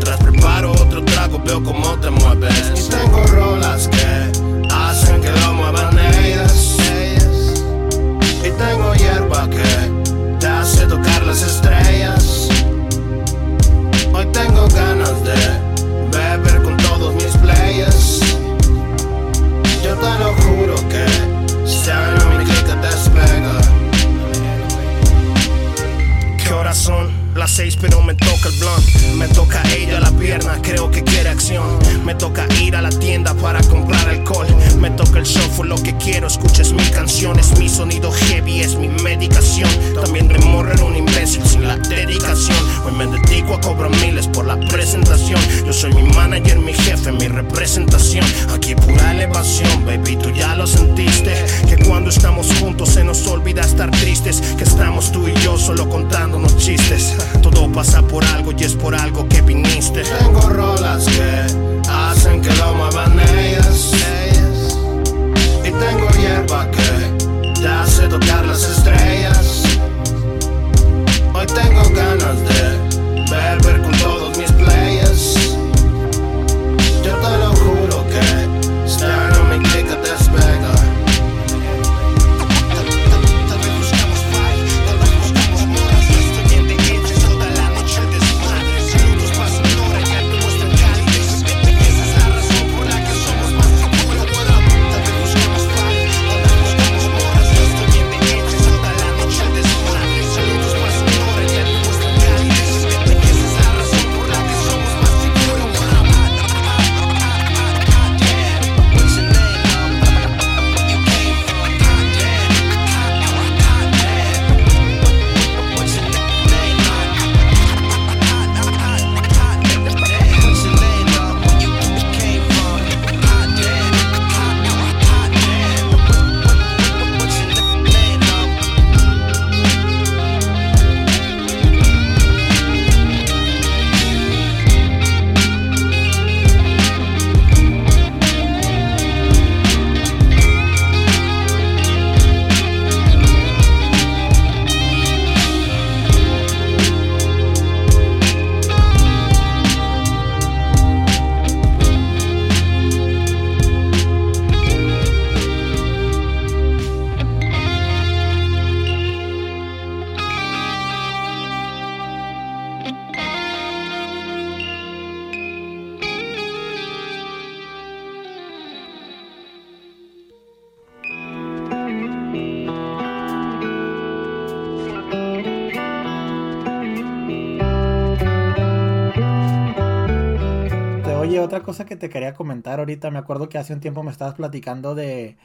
te quería comentar ahorita. Me acuerdo que hace un tiempo me estabas platicando de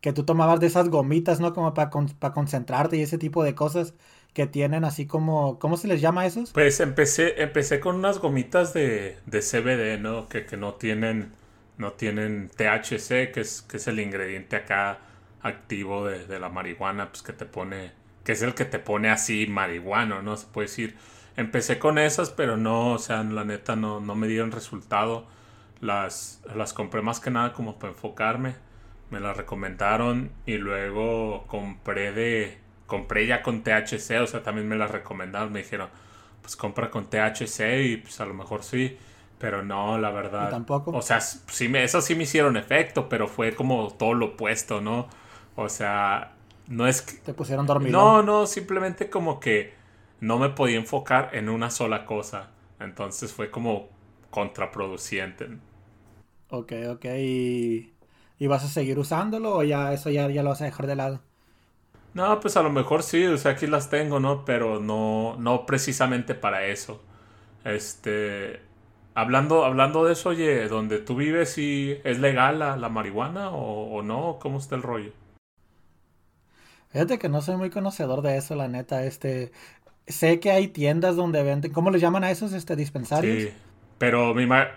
que tú tomabas de esas gomitas, ¿no? Como para para concentrarte y ese tipo de cosas que tienen así como, ¿cómo se les llama esos? Pues empecé, empecé con unas gomitas de, de CBD, ¿no? Que, que no tienen, no tienen THC, que es, que es el ingrediente acá activo de, de la marihuana, pues que te pone, que es el que te pone así marihuano, ¿no? Se puede decir. Empecé con esas, pero no, o sea, la neta no, no me dieron resultado. Las, las compré más que nada como para enfocarme. Me las recomendaron y luego compré de, compré ya con THC, o sea, también me las recomendaron, me dijeron, pues compra con THC y pues a lo mejor sí, pero no, la verdad. tampoco. O sea, sí me, esas sí me hicieron efecto, pero fue como todo lo opuesto, ¿no? O sea, no es que... Te pusieron dormido. No, no, simplemente como que no me podía enfocar en una sola cosa. Entonces fue como contraproducente. Ok, ok. ¿Y, ¿Y vas a seguir usándolo o ya eso ya, ya lo vas a dejar de lado? No, pues a lo mejor sí, o sea, aquí las tengo, ¿no? Pero no, no precisamente para eso. Este, hablando, hablando de eso, oye, donde tú vives, ¿sí ¿es legal la, la marihuana o, o, no? ¿Cómo está el rollo? Fíjate que no soy muy conocedor de eso, la neta, este, sé que hay tiendas donde venden, ¿cómo le llaman a esos, este, dispensarios? Sí, pero mi ma...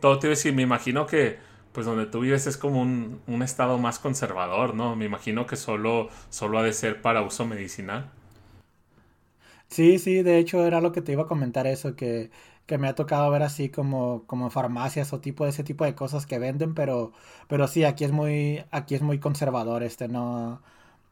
Todo te iba a decir, me imagino que pues donde tú vives es como un, estado más conservador, ¿no? Me imagino que solo, solo ha de ser para uso medicinal. Sí, sí, de hecho era lo que te iba a comentar eso, que, que me ha tocado ver así como, como farmacias o tipo ese tipo de cosas que venden, pero, pero sí, aquí es muy, aquí es muy conservador, este, no,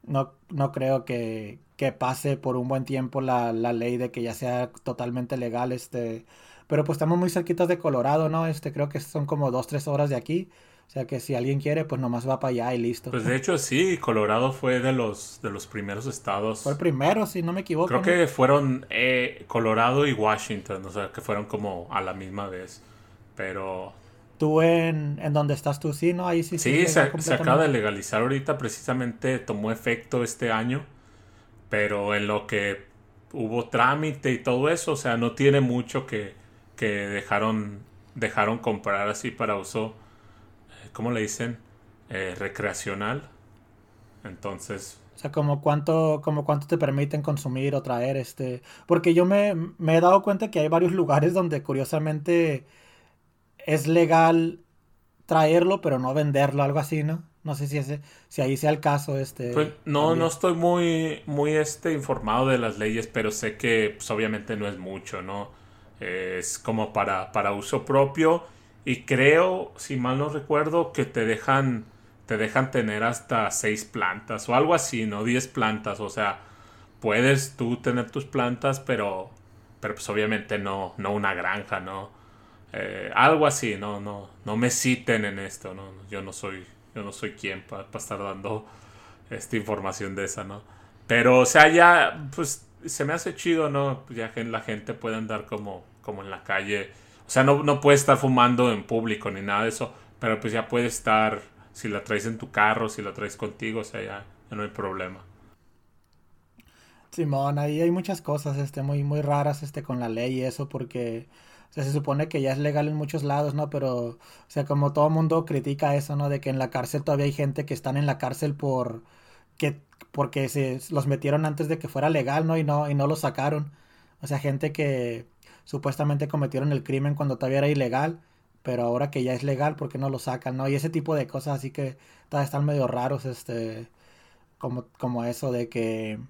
no, no creo que, que pase por un buen tiempo la, la ley de que ya sea totalmente legal, este, pero pues estamos muy cerquitas de Colorado, ¿no? Este, creo que son como dos, tres horas de aquí. O sea que si alguien quiere, pues nomás va para allá y listo. Pues de hecho sí, Colorado fue de los, de los primeros estados. Fue el primero, si no me equivoco. Creo que fueron eh, Colorado y Washington, o sea, que fueron como a la misma vez. Pero... Tú en, en donde estás tú, sí, ¿no? Ahí sí. Sí, se, se acaba de legalizar ahorita, precisamente tomó efecto este año. Pero en lo que hubo trámite y todo eso, o sea, no tiene mucho que que dejaron, dejaron comprar así para uso, eh, ¿cómo le dicen? Eh, recreacional. Entonces... O sea, como cuánto, como cuánto te permiten consumir o traer este... Porque yo me, me he dado cuenta que hay varios [LAUGHS] lugares donde curiosamente es legal traerlo, pero no venderlo, algo así, ¿no? No sé si ese, si ahí sea el caso, este. Pues no, también. no estoy muy, muy este informado de las leyes, pero sé que pues, obviamente no es mucho, ¿no? Es como para, para uso propio y creo, si mal no recuerdo, que te dejan, te dejan tener hasta seis plantas o algo así, ¿no? Diez plantas, o sea, puedes tú tener tus plantas, pero, pero pues obviamente no, no una granja, ¿no? Eh, algo así, no, no, no me citen en esto, ¿no? Yo no soy, yo no soy quien para pa estar dando esta información de esa, ¿no? Pero, o sea, ya, pues, se me hace chido, ¿no? Ya que la gente puede andar como como en la calle. O sea, no, no puedes estar fumando en público ni nada de eso, pero pues ya puedes estar, si la traes en tu carro, si la traes contigo, o sea, ya, ya no hay problema. Simón, ahí hay muchas cosas este, muy, muy raras este, con la ley y eso, porque o sea, se supone que ya es legal en muchos lados, ¿no? Pero, o sea, como todo mundo critica eso, ¿no? De que en la cárcel todavía hay gente que están en la cárcel por que porque se los metieron antes de que fuera legal, ¿no? Y no, y no los sacaron. O sea, gente que, supuestamente cometieron el crimen cuando todavía era ilegal, pero ahora que ya es legal, ¿por qué no lo sacan? ¿no? Y ese tipo de cosas así que todavía están medio raros, este, como, como eso de que,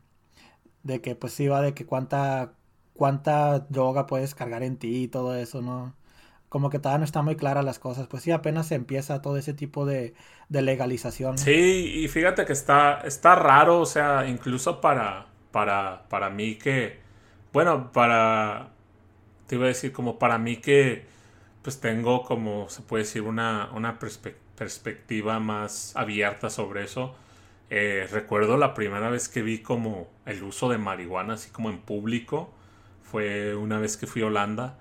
de que pues sí va de que cuánta, cuánta droga puedes cargar en ti y todo eso, ¿no? Como que todavía no están muy claras las cosas, pues sí, apenas se empieza todo ese tipo de, de legalización. Sí, y fíjate que está, está raro, o sea, incluso para, para, para mí que, bueno, para, te iba a decir como para mí que pues tengo como se puede decir una, una perspe perspectiva más abierta sobre eso. Eh, recuerdo la primera vez que vi como el uso de marihuana así como en público fue una vez que fui a Holanda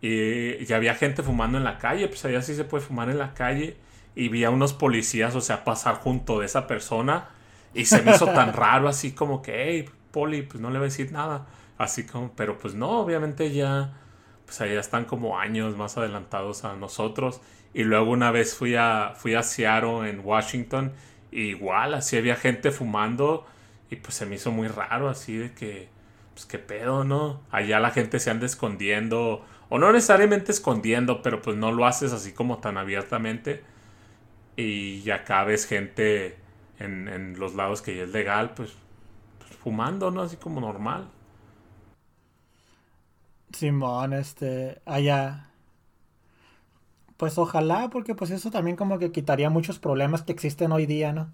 y, y había gente fumando en la calle, pues allá sí se puede fumar en la calle y vi a unos policías, o sea, pasar junto de esa persona y se me hizo tan [LAUGHS] raro así como que, hey, poli, pues no le voy a decir nada. Así como, pero pues no, obviamente ya, pues allá están como años más adelantados a nosotros. Y luego una vez fui a, fui a Seattle en Washington, y igual, así había gente fumando, y pues se me hizo muy raro, así de que, pues qué pedo, ¿no? Allá la gente se anda escondiendo, o no necesariamente escondiendo, pero pues no lo haces así como tan abiertamente. Y acá ves gente en, en los lados que ya es legal, pues, pues fumando, ¿no? Así como normal. Simón, este, allá. Pues ojalá, porque pues eso también como que quitaría muchos problemas que existen hoy día, ¿no?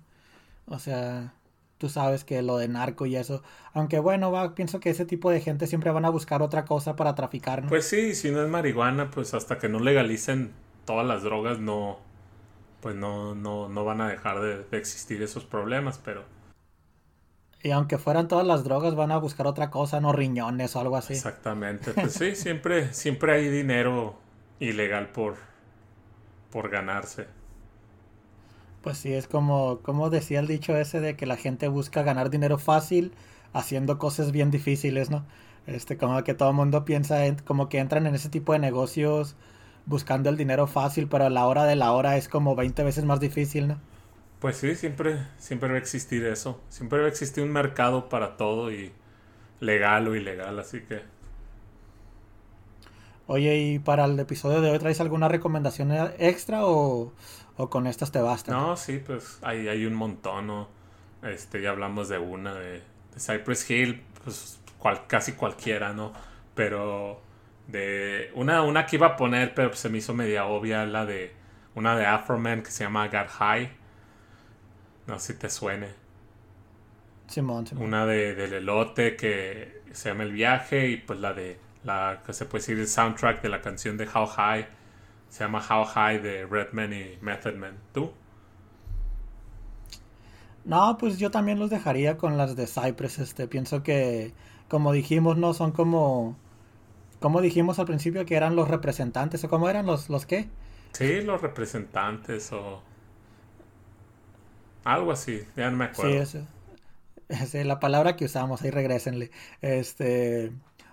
O sea, tú sabes que lo de narco y eso. Aunque bueno, va, pienso que ese tipo de gente siempre van a buscar otra cosa para traficar, ¿no? Pues sí, si no es marihuana, pues hasta que no legalicen todas las drogas, no, pues no, no, no van a dejar de, de existir esos problemas, pero Y aunque fueran todas las drogas, van a buscar otra cosa, no riñones o algo así. Exactamente. Pues sí, [LAUGHS] siempre, siempre hay dinero ilegal por, por ganarse. Pues sí, es como, como decía el dicho ese de que la gente busca ganar dinero fácil haciendo cosas bien difíciles, ¿no? Este, como que todo el mundo piensa en, como que entran en ese tipo de negocios buscando el dinero fácil, pero a la hora de la hora es como 20 veces más difícil, ¿no? Pues sí, siempre, siempre va a existir eso. Siempre va a existir un mercado para todo y legal o ilegal, así que Oye, ¿y para el episodio de hoy traes alguna recomendación extra o, o con estas te basta? No, sí, pues hay, hay un montón, ¿no? Este, ya hablamos de una, de, de Cypress Hill, pues cual, casi cualquiera, ¿no? Pero de una, una que iba a poner, pero se me hizo media obvia, la de una de Afroman que se llama Got High. No sé si te suene. Simón, Simón. Una de, del elote que se llama El Viaje y pues la de la que se puede decir el soundtrack de la canción de How High. Se llama How High de Redman y Method Man. ¿Tú? No, pues yo también los dejaría con las de Cypress. Este, pienso que, como dijimos, no son como, como dijimos al principio que eran los representantes o cómo eran los, los qué. Sí, los representantes o algo así, ya no me acuerdo. [LAUGHS] Sí, ese, la palabra que usamos, ahí regrésenle. Este,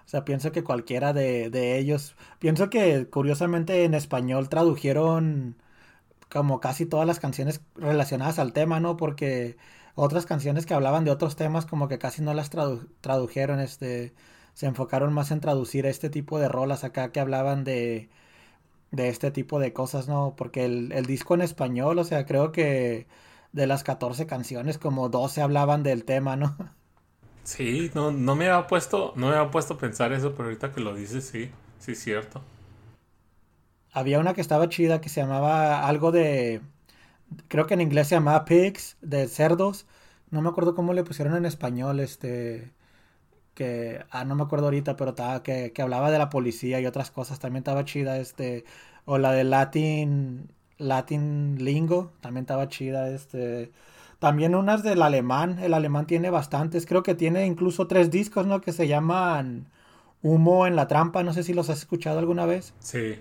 o sea, pienso que cualquiera de, de ellos, pienso que curiosamente en español tradujeron como casi todas las canciones relacionadas al tema, ¿no? Porque otras canciones que hablaban de otros temas como que casi no las tradu- tradujeron, este, se enfocaron más en traducir este tipo de rolas acá que hablaban de, de este tipo de cosas, ¿no? Porque el, el disco en español, o sea, creo que de las 14 canciones, como 12 hablaban del tema, ¿no? Sí, no, no me había puesto, no me había puesto a pensar eso, pero ahorita que lo dices, sí, sí es cierto. Había una que estaba chida que se llamaba algo de, creo que en inglés se llamaba Pigs, de cerdos. No me acuerdo cómo le pusieron en español, este, que, ah, no me acuerdo ahorita, pero estaba, que, que hablaba de la policía y otras cosas. También estaba chida, este, o la de Latin, Latin Lingo, también estaba chida, este. También unas del alemán, el alemán tiene bastantes, creo que tiene incluso tres discos, ¿no? Que se llaman Humo en la trampa, no sé si los has escuchado alguna vez. Sí,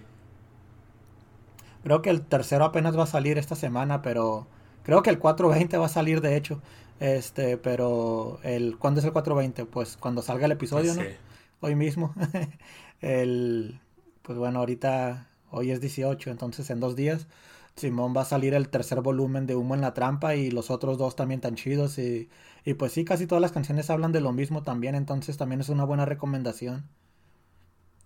Creo que el tercero apenas va a salir esta semana, pero creo que el 420 va a salir de hecho. Este, pero el ¿cuándo es el 420? Pues cuando salga el episodio, pues ¿no? sí. Hoy mismo. [LAUGHS] el pues bueno, ahorita hoy es 18, entonces en dos días Simón va a salir el tercer volumen de Humo en la trampa y los otros dos también tan chidos y y pues sí, casi todas las canciones hablan de lo mismo también, entonces también es una buena recomendación.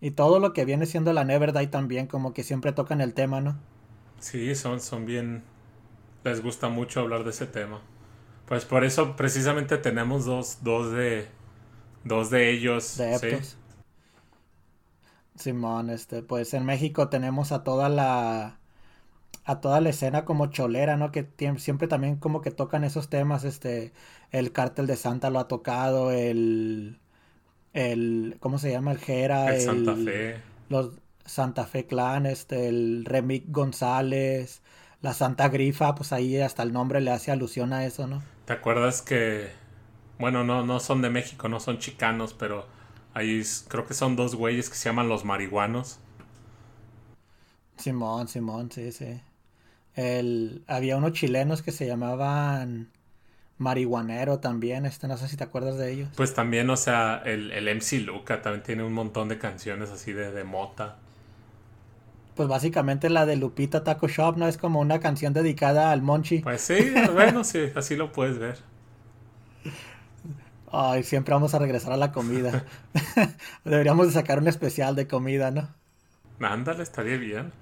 Y todo lo que viene siendo la Never Die también, como que siempre tocan el tema, ¿no? Sí, son, son bien, les gusta mucho hablar de ese tema. Pues por eso precisamente tenemos dos, dos de, dos de ellos. de sí. Simón, este, pues en México tenemos a toda la a toda la escena como cholera, ¿no? Que siempre también como que tocan esos temas, este, el Cártel de Santa lo ha tocado, el el ¿cómo se llama? El Jera, El Santa Fe. los Santa Fe Clan, este, el Remick González, la Santa Grifa, pues ahí hasta el nombre le hace alusión a eso, ¿no? ¿Te acuerdas que, bueno, no, no son de México, no son chicanos, pero ahí creo que son dos güeyes que se llaman los marihuanos? Simón, Simón, sí, sí. El, había unos chilenos que se llamaban Marihuanero también, este, no sé si te acuerdas de ellos. Pues también, o sea, el, el MC Luca también tiene un montón de canciones así de, de mota. Pues básicamente la de Lupita Taco Shop, ¿no? Es como una canción dedicada al Monchi. Pues sí, bueno, sí, así lo puedes ver. [LAUGHS] Ay, siempre vamos a regresar a la comida. [LAUGHS] [LAUGHS] Deberíamos de sacar un especial de comida, ¿no? Ándale, estaría bien.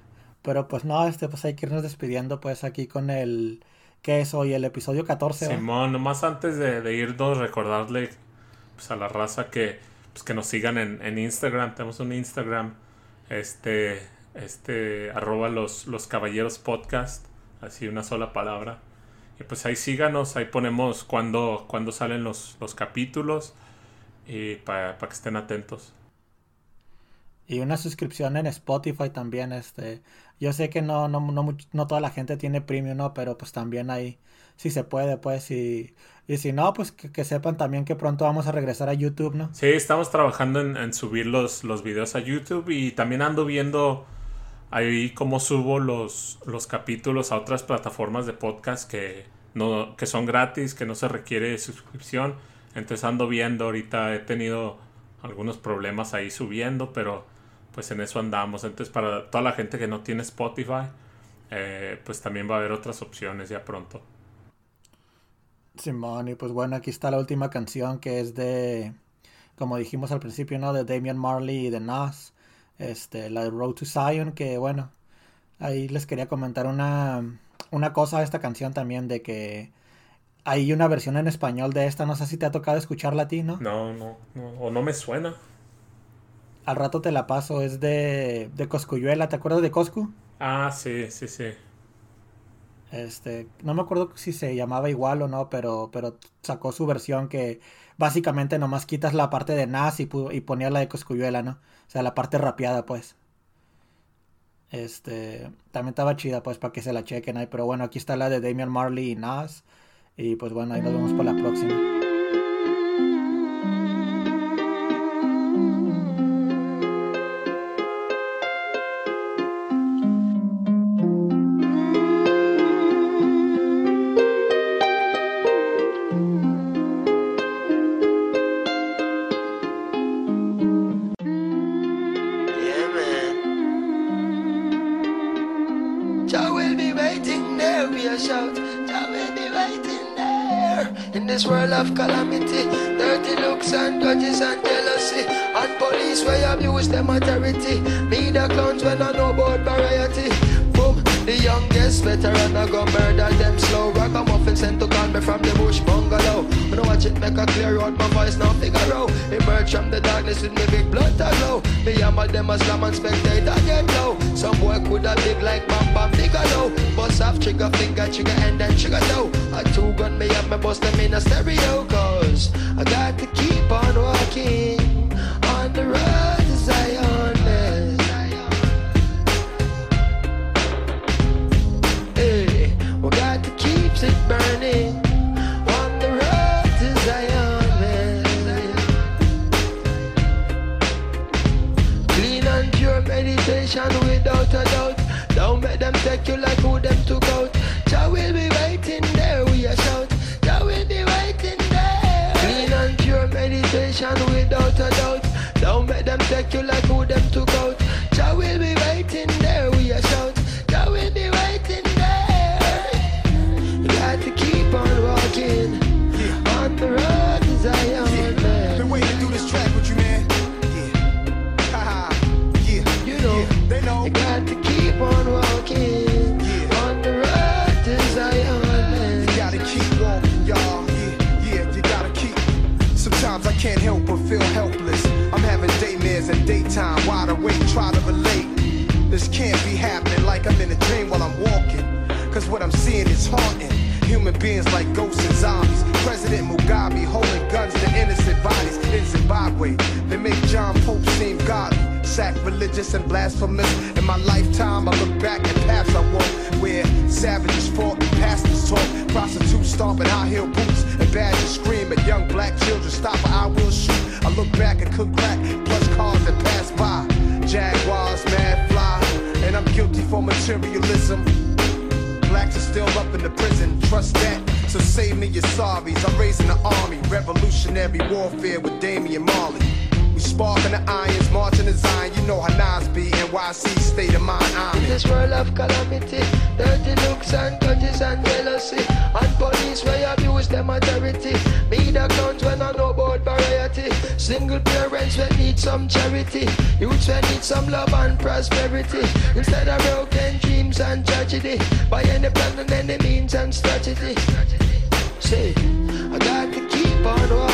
Pero pues no, este, pues hay que irnos despidiendo pues aquí con el... ¿Qué es hoy? El episodio 14. ¿va? Simón, nomás antes de, de irnos, recordarle pues, a la raza que, pues, que nos sigan en, en Instagram. Tenemos un Instagram, este, este, arroba los, los caballeros podcast, así una sola palabra. Y pues ahí síganos, ahí ponemos cuando, cuando salen los, los capítulos y para que estén atentos. Y una suscripción en Spotify también, este, yo sé que no, no, no, no toda la gente tiene premium, ¿no? Pero pues también ahí, si se puede, pues, y, y si no, pues que, sepan también que pronto vamos a regresar a YouTube, ¿no? Sí, estamos trabajando en, subir los, los videos a YouTube y también ando viendo ahí cómo subo los, los capítulos a otras plataformas de podcast que, no, que son gratis, que no se requiere suscripción. Entonces ando viendo, ahorita he tenido algunos problemas ahí subiendo, pero pues en eso andamos. Entonces para toda la gente que no tiene Spotify, eh, pues también va a haber otras opciones ya pronto. Simón, y pues bueno, aquí está la última canción que es de, como dijimos al principio, ¿no? De Damian Marley y de Nas, este, la de Road to Zion, que bueno, ahí les quería comentar una, una cosa de esta canción también, de que hay una versión en español de esta, no sé si te ha tocado escucharla a ti, ¿no? No, no, no, o no me suena. Al rato te la paso, es de, de Coscuyuela, ¿te acuerdas de Coscu? Ah, sí, sí, sí. Este, no me acuerdo si se llamaba igual o no, pero, pero sacó su versión que básicamente nomás quitas la parte de Nas y, y ponías la de Coscuyuela, ¿no? O sea, la parte rapeada, pues. Este, también estaba chida, pues, para que se la chequen ahí. Pero bueno, aquí está la de Damian Marley y Nas. Y pues bueno, ahí nos vemos para la próxima. Of calamity, dirty looks and grudges and jealousy, and police where abuse them authority. Media clowns when I know about variety. Boom, the youngest veteran I go murder them slow. Ragamuffin sent to call me from the bush bungalow. When I watch it make a clear out my voice now figure out. Emerge from the darkness with me big blood to glow. Me yammer them a slam and spectator get low. Some boy could have big like Bam Bam Bigelow. Bust off trigger finger, trigger and then trigger toe. A two gun me up, me bust them in a stereo. Cause I got to keep on walking like who them took out. Jah will be waiting there, we a shout. Will be there. Clean and pure meditation without a doubt. Don't make them take you like who them try to relate. This can't be happening like I'm in a dream while I'm walking. Cause what I'm seeing is haunting. Human beings like ghosts and zombies. President Mugabe holding guns to innocent bodies in Zimbabwe. They make John Pope seem godly, sacrilegious and blasphemous. In my lifetime, I look back at paths I walked where savages fought and pastors taught. Prostitutes stomping high heel boots and badgers scream at young black children. Stop or I will shoot. I look back and cook crack, plus materialism. Blacks are still up in the prison, trust that. So save me your sorries. I'm raising an army, revolutionary warfare with Damian Marley. Sparking the irons, marching the Zion. You know how Nas be, NYC state of mind. I'm In this world of calamity, dirty looks and grudges and jealousy, and police where abuse them authority. Me the clowns when I know about variety. Single parents will need some charity. Youths will need some love and prosperity. Instead of broken dreams and tragedy, by any plan and any means and strategy. Say, I got to keep on walking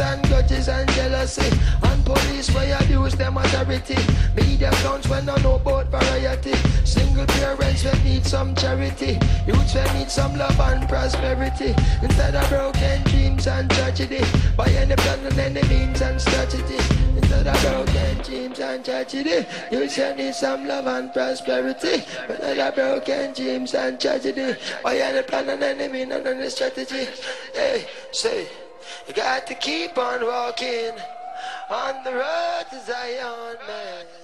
and grudges and jealousy, and police where abuse them authority. Media clowns when I know about variety. Single parents will need some charity. Youths will need some love and prosperity. Instead of broken dreams and tragedy. By any plan and any means and strategy. Instead of broken dreams and tragedy. Youths will need some love and prosperity. Instead of broken dreams and tragedy. By any plan and any means and any strategy. Hey, say, you got to keep on walking on the road to Zion, man.